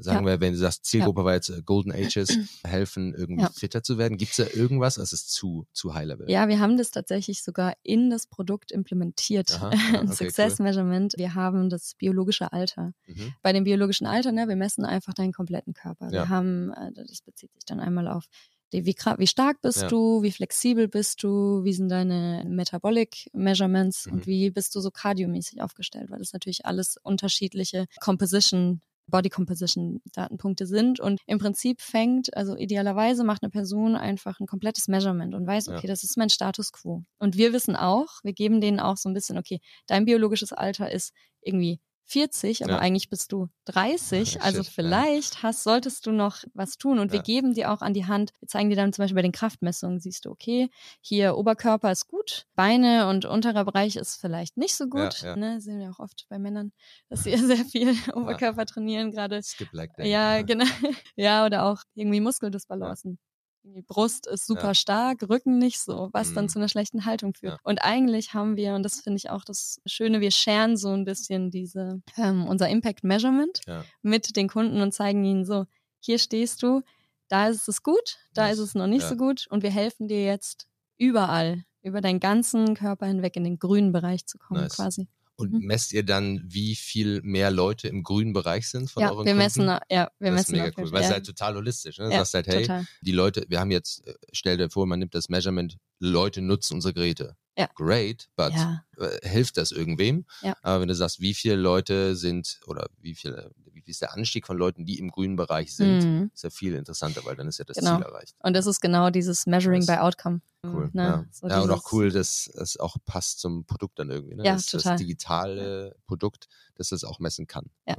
sagen ja. wir, wenn du sagst, Zielgruppe ja. war jetzt äh, Golden Ages, helfen, irgendwie ja. fitter zu werden? Gibt es da irgendwas? Das ist zu, zu High Level. Ja, wir haben das tatsächlich sogar in das Produkt implementiert. Aha, aha, okay, Success cool. Measurement. Wir haben das biologische Alter. Mhm. Bei dem biologischen Alter, ne, wir messen einfach deinen kompletten Körper. Wir haben, äh, das bezieht sich dann einmal auf wie, wie stark bist ja. du, wie flexibel bist du, wie sind deine Metabolic Measurements mhm. und wie bist du so kardiomäßig aufgestellt, weil das natürlich alles unterschiedliche Composition Body Composition Datenpunkte sind. Und im Prinzip fängt, also idealerweise macht eine Person einfach ein komplettes Measurement und weiß, okay, ja. das ist mein Status quo. Und wir wissen auch, wir geben denen auch so ein bisschen, okay, dein biologisches Alter ist irgendwie 40, aber ja. eigentlich bist du 30. Shit, also vielleicht ja. hast, solltest du noch was tun. Und ja. wir geben dir auch an die Hand, wir zeigen dir dann zum Beispiel bei den Kraftmessungen, siehst du, okay, hier Oberkörper ist gut, Beine und unterer Bereich ist vielleicht nicht so gut. Ne, sehen wir auch oft bei Männern, dass sie sehr viel Oberkörper trainieren gerade. Skip like that. Ja, genau. Ja, oder auch irgendwie Muskeldysbalancen die Brust ist super ja. stark, Rücken nicht so, was mhm. dann zu einer schlechten Haltung führt. Ja. Und eigentlich haben wir, und das finde ich auch das Schöne, wir scheren so ein bisschen diese, ähm, unser Impact Measurement ja. mit den Kunden und zeigen ihnen so, hier stehst du, da ist es gut, da ist es noch nicht so gut und wir helfen dir jetzt überall, über deinen ganzen Körper hinweg in den grünen Bereich zu kommen nice. quasi. Und mhm. messt ihr dann, wie viel mehr Leute im grünen Bereich sind von ja, euren wir Kunden? Messen, ja, wir das messen. Ist mega cool, weil es halt total holistisch. Ne? Du ja, sagst halt, hey, total. die Leute, wir haben jetzt, äh, stell dir vor, man nimmt das Measurement, Leute nutzen unsere Geräte. Ja. Great, but ja. Äh, hilft das irgendwem? Ja. Aber wenn du sagst, wie viele Leute sind oder wie viele, wie ist der Anstieg von Leuten, die im grünen Bereich sind, mhm. ist ja viel interessanter, weil dann ist ja das genau. Ziel erreicht. Und das ist genau dieses Measuring by Outcome. Cool. Ne? Ja, so ja und auch cool, dass es auch passt zum Produkt dann irgendwie. Ne? Ja, das, total. das digitale Produkt, dass es auch messen kann. Ja,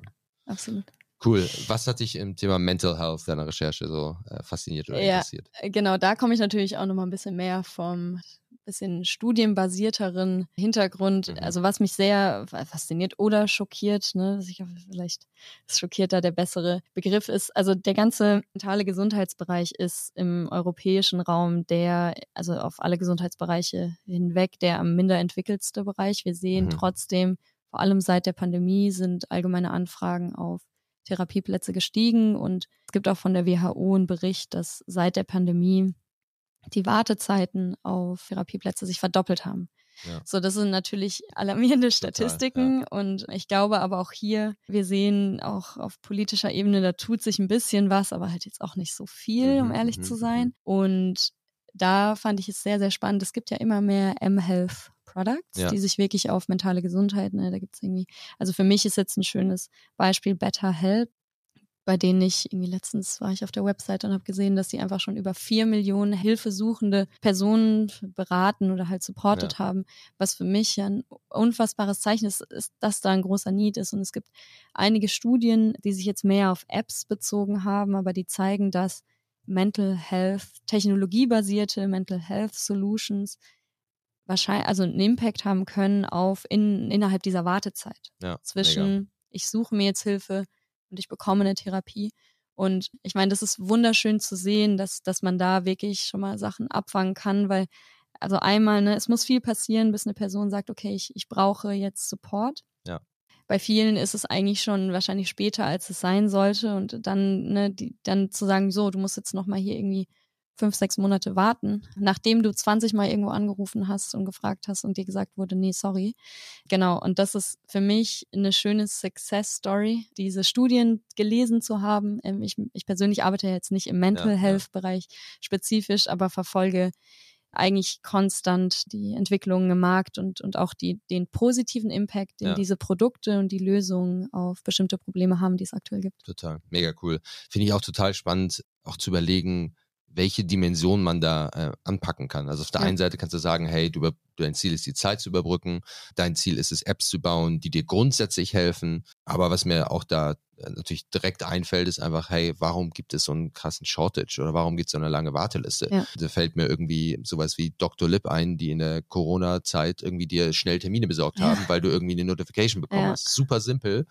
absolut. Cool. Was hat dich im Thema Mental Health deiner Recherche so äh, fasziniert oder ja, interessiert? Genau, da komme ich natürlich auch nochmal ein bisschen mehr vom bisschen studienbasierteren Hintergrund. Mhm. Also was mich sehr fasziniert oder schockiert, ne, ich vielleicht ist schockiert da der bessere Begriff ist. Also der ganze mentale Gesundheitsbereich ist im europäischen Raum der, also auf alle Gesundheitsbereiche hinweg, der am minder entwickelste Bereich. Wir sehen mhm. trotzdem, vor allem seit der Pandemie sind allgemeine Anfragen auf Therapieplätze gestiegen und es gibt auch von der WHO einen Bericht, dass seit der Pandemie die Wartezeiten auf Therapieplätze sich verdoppelt haben. Ja. So, das sind natürlich alarmierende Statistiken Total, ja. und ich glaube aber auch hier, wir sehen auch auf politischer Ebene, da tut sich ein bisschen was, aber halt jetzt auch nicht so viel, um mhm, ehrlich mhm, zu sein. Mhm. Und da fand ich es sehr, sehr spannend. Es gibt ja immer mehr M-Health Products, ja. die sich wirklich auf mentale Gesundheit, ne, da gibt's irgendwie, also für mich ist jetzt ein schönes Beispiel Better Help bei denen ich irgendwie letztens war ich auf der Website und habe gesehen, dass sie einfach schon über vier Millionen hilfesuchende Personen beraten oder halt supportet ja. haben, was für mich ja ein unfassbares Zeichen ist, ist, dass da ein großer Need ist. Und es gibt einige Studien, die sich jetzt mehr auf Apps bezogen haben, aber die zeigen, dass Mental Health, technologiebasierte Mental Health Solutions wahrscheinlich, also einen Impact haben können auf in, innerhalb dieser Wartezeit. Ja, zwischen mega. ich suche mir jetzt Hilfe, und ich bekomme eine Therapie. Und ich meine, das ist wunderschön zu sehen, dass, dass man da wirklich schon mal Sachen abfangen kann, weil, also einmal, ne, es muss viel passieren, bis eine Person sagt, okay, ich, ich brauche jetzt Support. Ja. Bei vielen ist es eigentlich schon wahrscheinlich später, als es sein sollte. Und dann, ne, die, dann zu sagen, so, du musst jetzt nochmal hier irgendwie fünf, sechs Monate warten, nachdem du 20 Mal irgendwo angerufen hast und gefragt hast und dir gesagt wurde, nee, sorry. Genau. Und das ist für mich eine schöne Success Story, diese Studien gelesen zu haben. Ähm, ich, ich persönlich arbeite jetzt nicht im Mental ja, Health Bereich spezifisch, aber verfolge eigentlich konstant die Entwicklungen im Markt und, und auch die, den positiven Impact, den ja. diese Produkte und die Lösungen auf bestimmte Probleme haben, die es aktuell gibt. Total, mega cool. Finde ich auch total spannend, auch zu überlegen, welche Dimension man da äh, anpacken kann. Also auf der ja. einen Seite kannst du sagen, hey, du, dein Ziel ist die Zeit zu überbrücken, dein Ziel ist es, Apps zu bauen, die dir grundsätzlich helfen. Aber was mir auch da äh, natürlich direkt einfällt, ist einfach, hey, warum gibt es so einen krassen Shortage oder warum gibt es so eine lange Warteliste? Ja. Da fällt mir irgendwie sowas wie Dr. Lip ein, die in der Corona-Zeit irgendwie dir schnell Termine besorgt ja. haben, weil du irgendwie eine Notification bekommen hast. Super simpel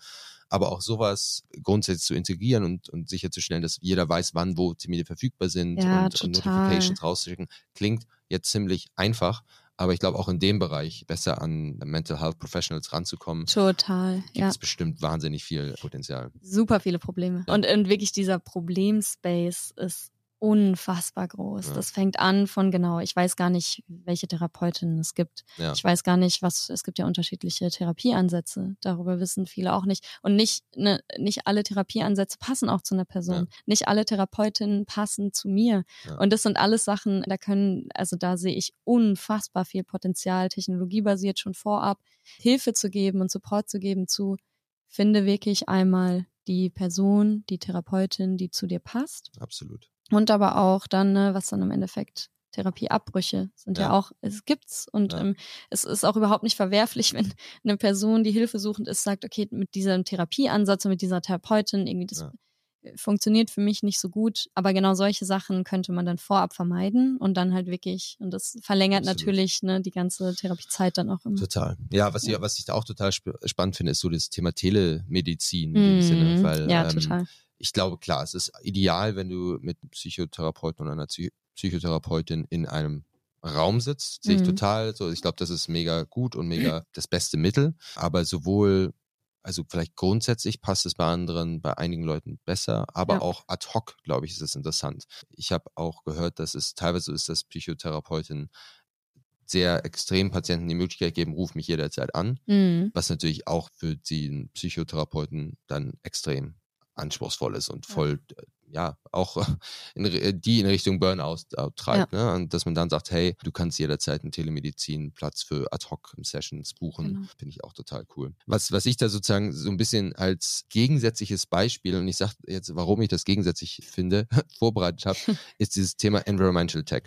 aber auch sowas grundsätzlich zu integrieren und, und sicherzustellen, dass jeder weiß, wann wo Termine verfügbar sind ja, und, und, Notifications rauszuschicken, klingt jetzt ziemlich einfach, aber ich glaube auch in dem Bereich besser an Mental Health Professionals ranzukommen. Total, Gibt ja. es bestimmt wahnsinnig viel Potenzial. Super viele Probleme. Und, und wirklich dieser Problemspace ist unfassbar groß. Ja. Das fängt an von genau, ich weiß gar nicht, welche Therapeutinnen es gibt. Ja. Ich weiß gar nicht, was, es gibt ja unterschiedliche Therapieansätze. Darüber wissen viele auch nicht. Und nicht, ne, nicht alle Therapieansätze passen auch zu einer Person. Ja. Nicht alle Therapeutinnen passen zu mir. Und das sind alles Sachen, da können, also da sehe ich unfassbar viel Potenzial, technologiebasiert schon vorab, Hilfe zu geben und Support zu geben zu, finde wirklich einmal die Person, die Therapeutin, die zu dir passt. Absolut. Und aber auch dann, ne, was dann im Endeffekt Therapieabbrüche sind ja, Ja. auch, es gibt's und Ja. ähm, es ist auch überhaupt nicht verwerflich, wenn eine Person, die hilfesuchend ist, sagt, okay, mit diesem Therapieansatz und mit dieser Therapeutin irgendwie das Ja. funktioniert für mich nicht so gut, aber genau solche Sachen könnte man dann vorab vermeiden und dann halt wirklich und das verlängert Absolut. natürlich ne, die ganze Therapiezeit dann auch immer. Total. Ja, was, Ja. Ich, was ich da auch total sp spannend finde, ist so das Thema Telemedizin in dem Sinne, Mhm. weil ja, ähm, total. Ich glaube, klar, es ist ideal, wenn du mit einem Psychotherapeuten oder einer Psy Psychotherapeutin in einem Raum sitzt, sehe ich Mhm. total. So, ich glaube, das ist mega gut und mega das beste Mittel. Aber sowohl, also vielleicht grundsätzlich passt es bei anderen, bei einigen Leuten besser, aber Ja. auch ad hoc, glaube ich, ist es interessant. Ich habe auch gehört, dass es teilweise so ist, dass Psychotherapeutinnen sehr extrem Patienten die Möglichkeit geben, ruf mich jederzeit an, Mhm. was natürlich auch für den Psychotherapeuten dann extrem anspruchsvoll ist und Ja. voll, äh, ja, auch in, Ri- die in Richtung Burnout äh, treibt. Ne? Und dass man dann sagt, hey, du kannst jederzeit einen Telemedizinplatz für Ad-Hoc-Sessions buchen, Genau. finde ich auch total cool. Was, was ich da sozusagen so ein bisschen als gegensätzliches Beispiel, und ich sage jetzt, warum ich das gegensätzlich finde, vorbereitet habe, ist dieses Thema Environmental Tech.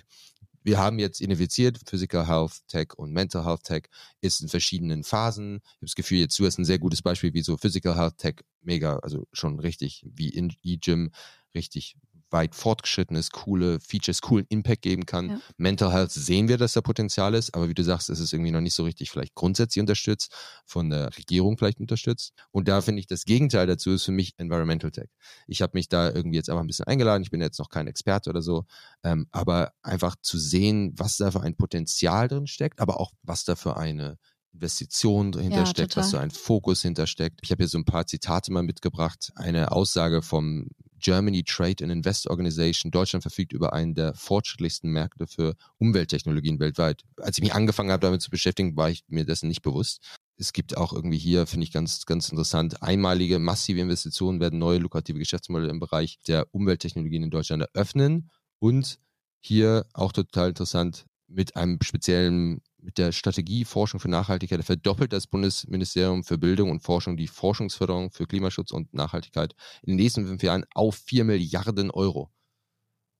Wir haben jetzt identifiziert, Physical Health Tech und Mental Health Tech ist in verschiedenen Phasen. Ich habe das Gefühl, jetzt du hast ein sehr gutes Beispiel, wie so Physical Health Tech mega, also schon richtig wie in E-Gym, richtig weit fortgeschrittenes, coole Features, coolen Impact geben kann. Ja. Mental Health sehen wir, dass da Potenzial ist, aber wie du sagst, ist es irgendwie noch nicht so richtig vielleicht grundsätzlich unterstützt, von der Regierung vielleicht unterstützt. Und da finde ich, das Gegenteil dazu ist für mich Environmental Tech. Ich habe mich da irgendwie jetzt einfach ein bisschen eingeladen. Ich bin jetzt noch kein Experte oder so, ähm, aber einfach zu sehen, was da für ein Potenzial drin steckt, aber auch was da für eine Investition dahinter Ja, steckt, was so ein Fokus hintersteckt. Ich habe hier so ein paar Zitate mal mitgebracht. Eine Aussage vom Germany Trade and Invest Organization. Deutschland verfügt über einen der fortschrittlichsten Märkte für Umwelttechnologien weltweit. Als ich mich angefangen habe, damit zu beschäftigen, war ich mir dessen nicht bewusst. Es gibt auch irgendwie hier, finde ich ganz, ganz interessant, einmalige massive Investitionen werden neue lukrative Geschäftsmodelle im Bereich der Umwelttechnologien in Deutschland eröffnen und hier auch total interessant mit einem speziellen mit der Strategie Forschung für Nachhaltigkeit verdoppelt das Bundesministerium für Bildung und Forschung die Forschungsförderung für Klimaschutz und Nachhaltigkeit in den nächsten fünf Jahren auf vier Milliarden Euro.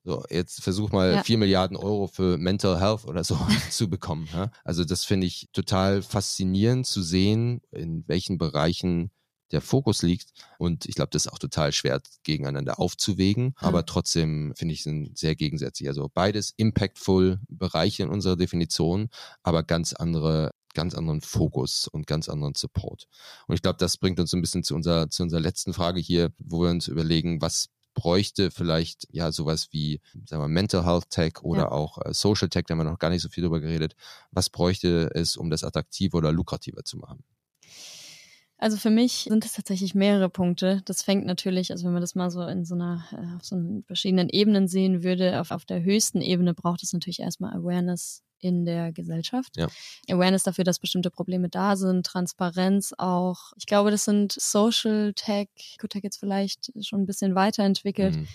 So, jetzt versuch mal Ja. vier Milliarden Euro für Mental Health oder so zu bekommen. Ja? Also das finde ich total faszinierend zu sehen, in welchen Bereichen der Fokus liegt. Und ich glaube, das ist auch total schwer gegeneinander aufzuwägen. Ja. Aber trotzdem finde ich sind sehr gegensätzlich. Also beides impactful Bereiche in unserer Definition, aber ganz andere ganz anderen Fokus und ganz anderen Support. Und ich glaube, das bringt uns ein bisschen zu unserer, zu unserer letzten Frage hier, wo wir uns überlegen, was bräuchte vielleicht ja sowas wie, sagen wir, Mental Health Tech oder Ja. auch äh, Social Tech, da haben wir noch gar nicht so viel drüber geredet. Was bräuchte es, um das attraktiver oder lukrativer zu machen? Also für mich sind es tatsächlich mehrere Punkte. Das fängt natürlich, also wenn man das mal so in so einer, äh, auf so einen verschiedenen Ebenen sehen würde, auf, auf der höchsten Ebene braucht es natürlich erstmal Awareness in der Gesellschaft. Ja. Awareness dafür, dass bestimmte Probleme da sind, Transparenz auch. Ich glaube, das sind Social Tech, Good Tech jetzt vielleicht schon ein bisschen weiterentwickelt. Mhm.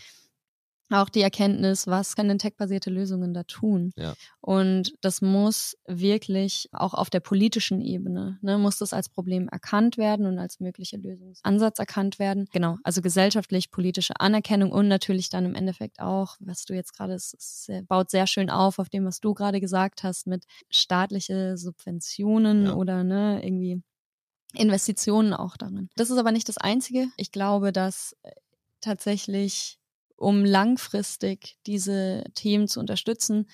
Auch die Erkenntnis, was können tech-basierte Lösungen da tun? Ja. Und das muss wirklich auch auf der politischen Ebene, ne, muss das als Problem erkannt werden und als mögliche Lösungsansatz erkannt werden. Genau, also gesellschaftlich politische Anerkennung und natürlich dann im Endeffekt auch, was du jetzt gerade, es, es baut sehr schön auf auf dem, was du gerade gesagt hast, mit staatliche Subventionen Ja. oder ne, irgendwie Investitionen auch darin. Das ist aber nicht das Einzige. Ich glaube, dass äh, tatsächlich um langfristig diese Themen zu unterstützen,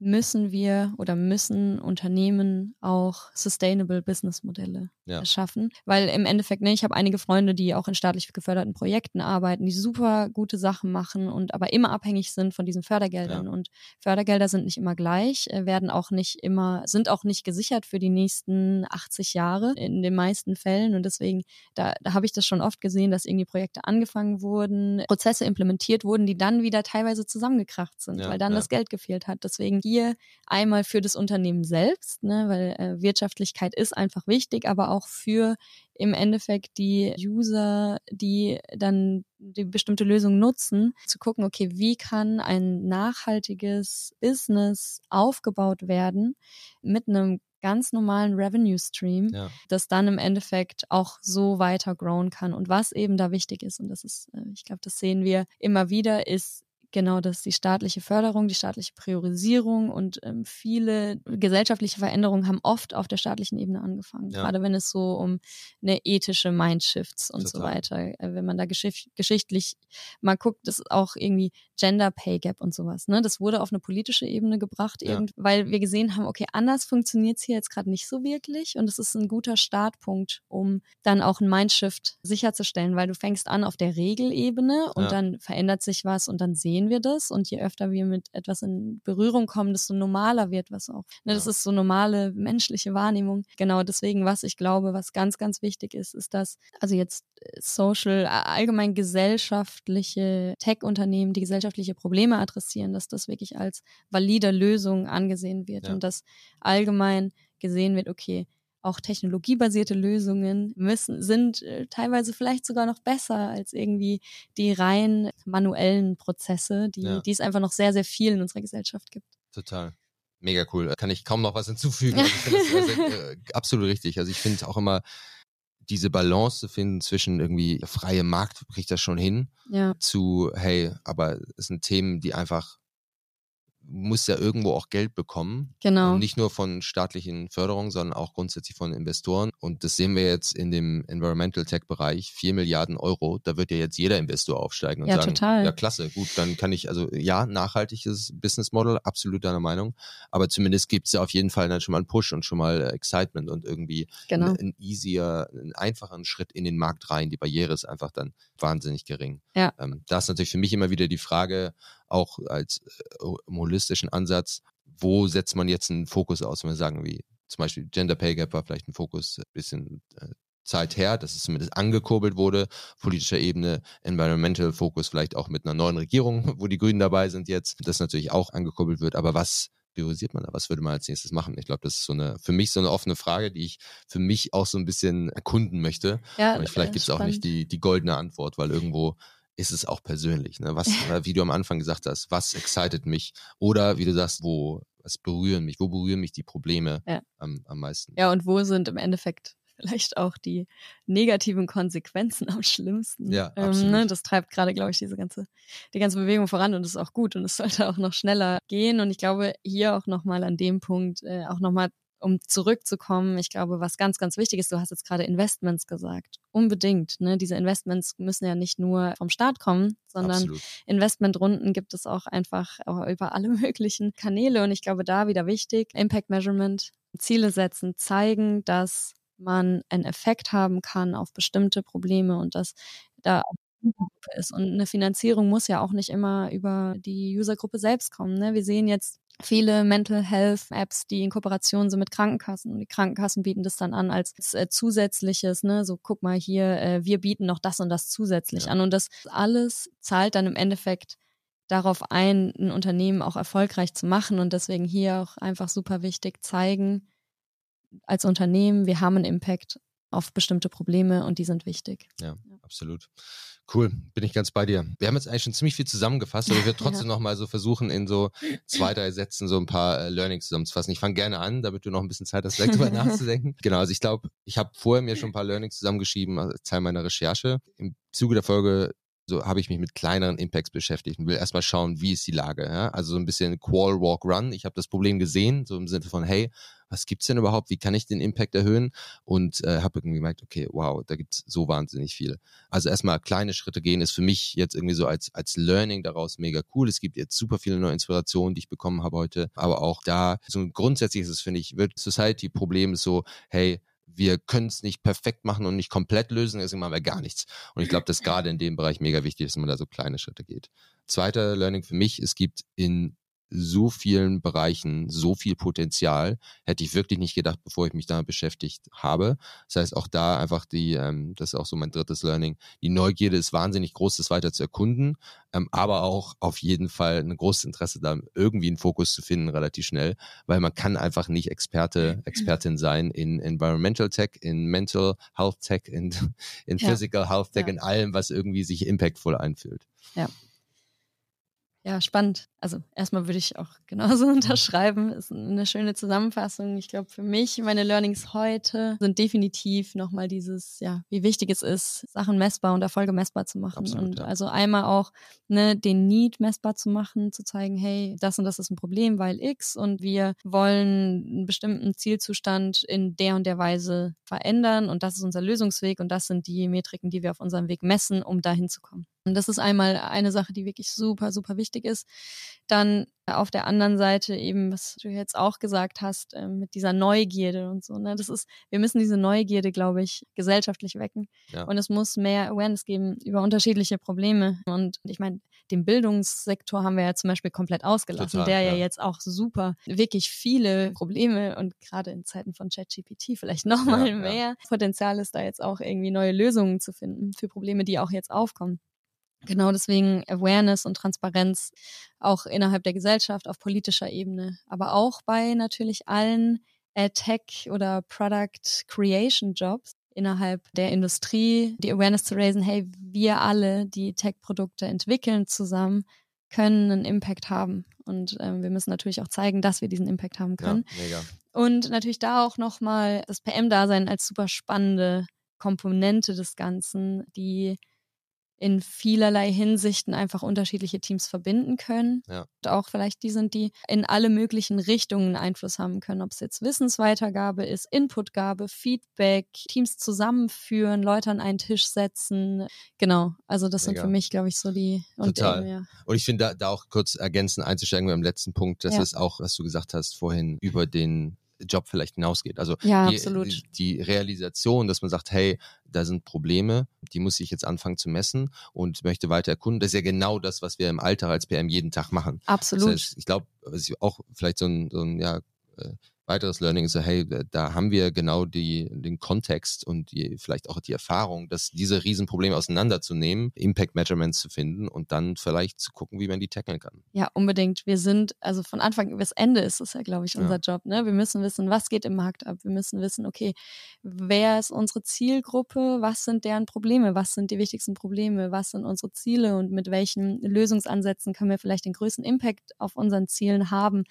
müssen wir oder müssen Unternehmen auch sustainable Business Modelle ja. schaffen, weil im Endeffekt, ne, ich habe einige Freunde, die auch in staatlich geförderten Projekten arbeiten, die super gute Sachen machen und aber immer abhängig sind von diesen Fördergeldern ja. und Fördergelder sind nicht immer gleich, äh, werden auch nicht immer sind auch nicht gesichert für die nächsten 80 Jahre in den meisten Fällen und deswegen da, da habe ich das schon oft gesehen, dass irgendwie Projekte angefangen wurden, Prozesse implementiert wurden, die dann wieder teilweise zusammengekracht sind, ja, weil dann das Geld gefehlt hat. Deswegen hier einmal für das Unternehmen selbst, ne, weil äh, Wirtschaftlichkeit ist einfach wichtig, aber auch für im Endeffekt die User, die dann die bestimmte Lösung nutzen, zu gucken, okay, wie kann ein nachhaltiges Business aufgebaut werden mit einem ganz normalen Revenue Stream, ja. das dann im Endeffekt auch so weiter growen kann. Und was eben da wichtig ist, und das ist, äh, ich glaube, das sehen wir immer wieder, ist genau das, die staatliche Förderung, die staatliche Priorisierung und ähm, viele gesellschaftliche Veränderungen haben oft auf der staatlichen Ebene angefangen. Ja. Gerade wenn es so um eine ethische Mindshifts und Total. so weiter, äh, wenn man da geschicht geschichtlich mal guckt, das ist auch irgendwie Gender Pay Gap und sowas. Ne? Das wurde auf eine politische Ebene gebracht, ja. weil wir gesehen haben, okay, anders funktioniert es hier jetzt gerade nicht so wirklich und es ist ein guter Startpunkt, um dann auch ein Mindshift sicherzustellen, weil du fängst an auf der Regelebene und ja. dann verändert sich was und dann sehen wir das und je öfter wir mit etwas in Berührung kommen, desto normaler wird was auch. Ne? Das ist so normale menschliche Wahrnehmung. Genau deswegen, was ich glaube, was ganz, ganz wichtig ist, ist, dass also jetzt Social, allgemein gesellschaftliche Tech-Unternehmen, die gesellschaftliche Probleme adressieren, dass das wirklich als valide Lösung angesehen wird ja. und dass allgemein gesehen wird, okay, auch technologiebasierte Lösungen müssen, sind äh, teilweise vielleicht sogar noch besser als irgendwie die rein manuellen Prozesse, die, ja. die es einfach noch sehr, sehr viel in unserer Gesellschaft gibt. Total. Mega cool. Kann ich kaum noch was hinzufügen. Also ich das also, äh, absolut richtig. Also ich finde auch immer, diese Balance zu finden zwischen irgendwie freie Markt kriegt das schon hin ja. zu, hey, aber es sind Themen, die einfach muss ja irgendwo auch Geld bekommen. Genau. Und nicht nur von staatlichen Förderungen, sondern auch grundsätzlich von Investoren. Und das sehen wir jetzt in dem Environmental Tech Bereich. Vier Milliarden Euro. Da wird ja jetzt jeder Investor aufsteigen und ja, sagen, total. ja, klasse, gut, dann kann ich, also ja, nachhaltiges Business Model, absolut deiner Meinung. Aber zumindest gibt es ja auf jeden Fall dann schon mal einen Push und schon mal Excitement und irgendwie genau. einen, einen easier, einen einfachen Schritt in den Markt rein. Die Barriere ist einfach dann wahnsinnig gering. Ja. Ähm, da ist natürlich für mich immer wieder die Frage, auch als äh, holistischen Ansatz, wo setzt man jetzt einen Fokus aus, wenn wir sagen, wie zum Beispiel Gender Pay Gap war vielleicht ein Fokus ein bisschen äh, Zeit her, dass es zumindest angekurbelt wurde, politischer Ebene, Environmental Focus vielleicht auch mit einer neuen Regierung, wo die Grünen dabei sind jetzt, das natürlich auch angekurbelt wird, aber was priorisiert man da? Was würde man als nächstes machen? Ich glaube, das ist so eine, für mich so eine offene Frage, die ich für mich auch so ein bisschen erkunden möchte. Ja, aber vielleicht gibt es auch nicht die, die goldene Antwort, weil irgendwo ist es auch persönlich. Ne? Was, wie du am Anfang gesagt hast, was excited mich? Oder wie du sagst, wo, was berühren mich? Wo berühren mich die Probleme ja. am, am meisten? Ja, und wo sind im Endeffekt vielleicht auch die negativen Konsequenzen am schlimmsten. Ja, ähm, ne? Das treibt gerade, glaube ich, diese ganze, die ganze Bewegung voran und ist auch gut und es sollte auch noch schneller gehen. Und ich glaube, hier auch nochmal an dem Punkt, äh, auch nochmal um zurückzukommen, ich glaube, was ganz, ganz wichtig ist, du hast jetzt gerade Investments gesagt. Unbedingt. Ne? Diese Investments müssen ja nicht nur vom Staat kommen, sondern Absolut. Investmentrunden gibt es auch einfach über alle möglichen Kanäle. Und ich glaube, da wieder wichtig, Impact Measurement, Ziele setzen, zeigen, dass man einen Effekt haben kann auf bestimmte Probleme und dass da auch ist. Und eine Finanzierung muss ja auch nicht immer über die Usergruppe selbst kommen. Ne? Wir sehen jetzt viele Mental Health Apps, die in Kooperation sind mit Krankenkassen. Und die Krankenkassen bieten das dann an als äh, zusätzliches, ne, so guck mal hier, äh, wir bieten noch das und das zusätzlich ja. an. Und das alles zahlt dann im Endeffekt darauf ein, ein Unternehmen auch erfolgreich zu machen. Und deswegen hier auch einfach super wichtig zeigen, als Unternehmen, wir haben einen Impact auf bestimmte Probleme und die sind wichtig. Ja, ja. absolut. Cool, bin ich ganz bei dir. Wir haben jetzt eigentlich schon ziemlich viel zusammengefasst, aber ich werde trotzdem ja. noch mal so versuchen, in so zwei, drei Sätzen so ein paar äh, Learnings zusammenzufassen. Ich fange gerne an, damit du noch ein bisschen Zeit hast, direkt drüber nachzudenken. Genau, also ich glaube, ich habe vorher mir schon ein paar Learnings zusammengeschrieben, als Teil meiner Recherche. Im Zuge der Folge so habe ich mich mit kleineren Impacts beschäftigt und will erstmal schauen, wie ist die Lage. Ja? Also so ein bisschen Qual Walk Run. Ich habe das Problem gesehen, so im Sinne von, hey, was gibt's denn überhaupt? Wie kann ich den Impact erhöhen? Und äh, habe irgendwie gemerkt, okay, wow, da gibt's so wahnsinnig viel. Also erstmal kleine Schritte gehen ist für mich jetzt irgendwie so als, als Learning daraus mega cool. Es gibt jetzt super viele neue Inspirationen, die ich bekommen habe heute. Aber auch da, so grundsätzlich ist es, finde ich, wird Society-Problem so, hey, wir können es nicht perfekt machen und nicht komplett lösen, deswegen machen wir gar nichts. Und ich glaube, dass gerade in dem Bereich mega wichtig ist, dass man da so kleine Schritte geht. Zweiter Learning für mich, es gibt in so vielen Bereichen so viel Potenzial. Hätte ich wirklich nicht gedacht, bevor ich mich damit beschäftigt habe. Das heißt, auch da einfach die, ähm, das ist auch so mein drittes Learning, die Neugierde ist wahnsinnig groß, das weiter zu erkunden, ähm, aber auch auf jeden Fall ein großes Interesse da irgendwie einen Fokus zu finden, relativ schnell, weil man kann einfach nicht Experte, Expertin sein in Environmental Tech, in Mental Health Tech, in, in ja. Physical Health Tech, ja. in allem, was irgendwie sich impactful einfühlt. Ja. Ja, spannend. Also erstmal würde ich auch genauso unterschreiben. Ist eine schöne Zusammenfassung. Ich glaube, für mich, meine Learnings heute sind definitiv nochmal dieses, ja, wie wichtig es ist, Sachen messbar und Erfolge messbar zu machen. Absolut, und ja. also einmal auch ne, den Need messbar zu machen, zu zeigen, hey, das und das ist ein Problem, weil X und wir wollen einen bestimmten Zielzustand in der und der Weise verändern und das ist unser Lösungsweg und das sind die Metriken, die wir auf unserem Weg messen, um dahin zu kommen. Und das ist einmal eine Sache, die wirklich super, super wichtig ist. Dann auf der anderen Seite eben, was du jetzt auch gesagt hast, äh, mit dieser Neugierde und so. Ne? Das ist, wir müssen diese Neugierde, glaube ich, gesellschaftlich wecken. Ja. Und es muss mehr Awareness geben über unterschiedliche Probleme. Und ich meine, den Bildungssektor haben wir ja zum Beispiel komplett ausgelassen, Total, der ja. ja. jetzt auch super wirklich viele Probleme und gerade in Zeiten von ChatGPT vielleicht nochmal ja, mehr. Potenzial ist, da jetzt auch irgendwie neue Lösungen zu finden für Probleme, die auch jetzt aufkommen. Genau deswegen Awareness und Transparenz auch innerhalb der Gesellschaft auf politischer Ebene, aber auch bei natürlich allen äh, Tech oder Product Creation Jobs innerhalb der Industrie, die Awareness zu raisen, hey, wir alle, die Tech-Produkte entwickeln zusammen, können einen Impact haben. Und ähm, wir müssen natürlich auch zeigen, dass wir diesen Impact haben können. Ja. Und natürlich da auch nochmal das PM-Dasein als super spannende Komponente des Ganzen, die in vielerlei Hinsichten einfach unterschiedliche Teams verbinden können. Ja. Und auch vielleicht die sind, die in alle möglichen Richtungen Einfluss haben können. Ob es jetzt Wissensweitergabe ist, Inputgabe, Feedback, Teams zusammenführen, Leute an einen Tisch setzen. Genau. Also das Mega. sind für mich, glaube ich, so die und Total. ja. Und ich finde da, da auch kurz ergänzend einzusteigen beim letzten Punkt, das ja. ist auch, was du gesagt hast vorhin, über den Job vielleicht hinausgeht. Also ja, die, die, die, Realisation, dass man sagt, hey, da sind Probleme, die muss ich jetzt anfangen zu messen und möchte weiter erkunden. Das ist ja genau das, was wir im Alltag als PM jeden Tag machen. Absolut. Das heißt, ich glaube, was ich auch vielleicht so ein, so ein ja, äh, weiteres Learning ist so, hey, da haben wir genau die, den Kontext und die, vielleicht auch die Erfahrung, dass diese Riesenprobleme auseinanderzunehmen, Impact Measurements zu finden und dann vielleicht zu gucken, wie man die tackeln kann. Ja, unbedingt. Wir sind, also von Anfang bis Ende ist es ja, glaube ich, unser ja. Job. Ne? Wir müssen wissen, was geht im Markt ab. Wir müssen wissen, okay, wer ist unsere Zielgruppe? Was sind deren Probleme? Was sind die wichtigsten Probleme? Was sind unsere Ziele? Und mit welchen Lösungsansätzen können wir vielleicht den größten Impact auf unseren Zielen haben?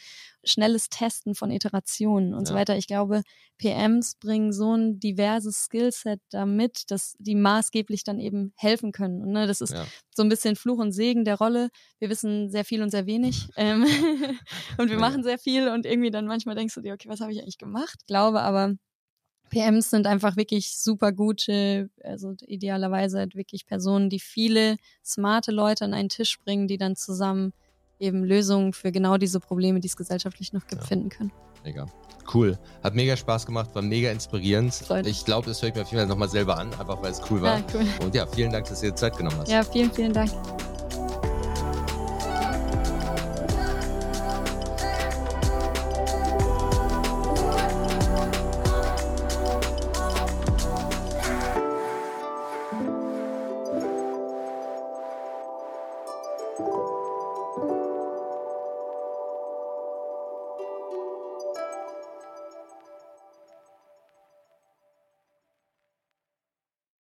Schnelles Testen von Iterationen Kommunikation und ja. so weiter. Ich glaube, PMs bringen so ein diverses Skillset damit, dass die maßgeblich dann eben helfen können. Und ne, das ist ja. so ein bisschen Fluch und Segen der Rolle. Wir wissen sehr viel und sehr wenig. ähm, und wir ja. machen sehr viel und irgendwie dann manchmal denkst du dir, okay, was habe ich eigentlich gemacht? Ich glaube aber, PMs sind einfach wirklich super gute, also idealerweise halt wirklich Personen, die viele smarte Leute an einen Tisch bringen, die dann zusammen eben Lösungen für genau diese Probleme, die es gesellschaftlich noch gibt, ja. finden können. Mega. Cool. Hat mega Spaß gemacht, war mega inspirierend. Freut. Ich glaube, das höre ich mir auf jeden Fall nochmal selber an, einfach weil es cool war. Ja, cool. Und ja, vielen Dank, dass du dir Zeit genommen hast. Ja, vielen, vielen Dank.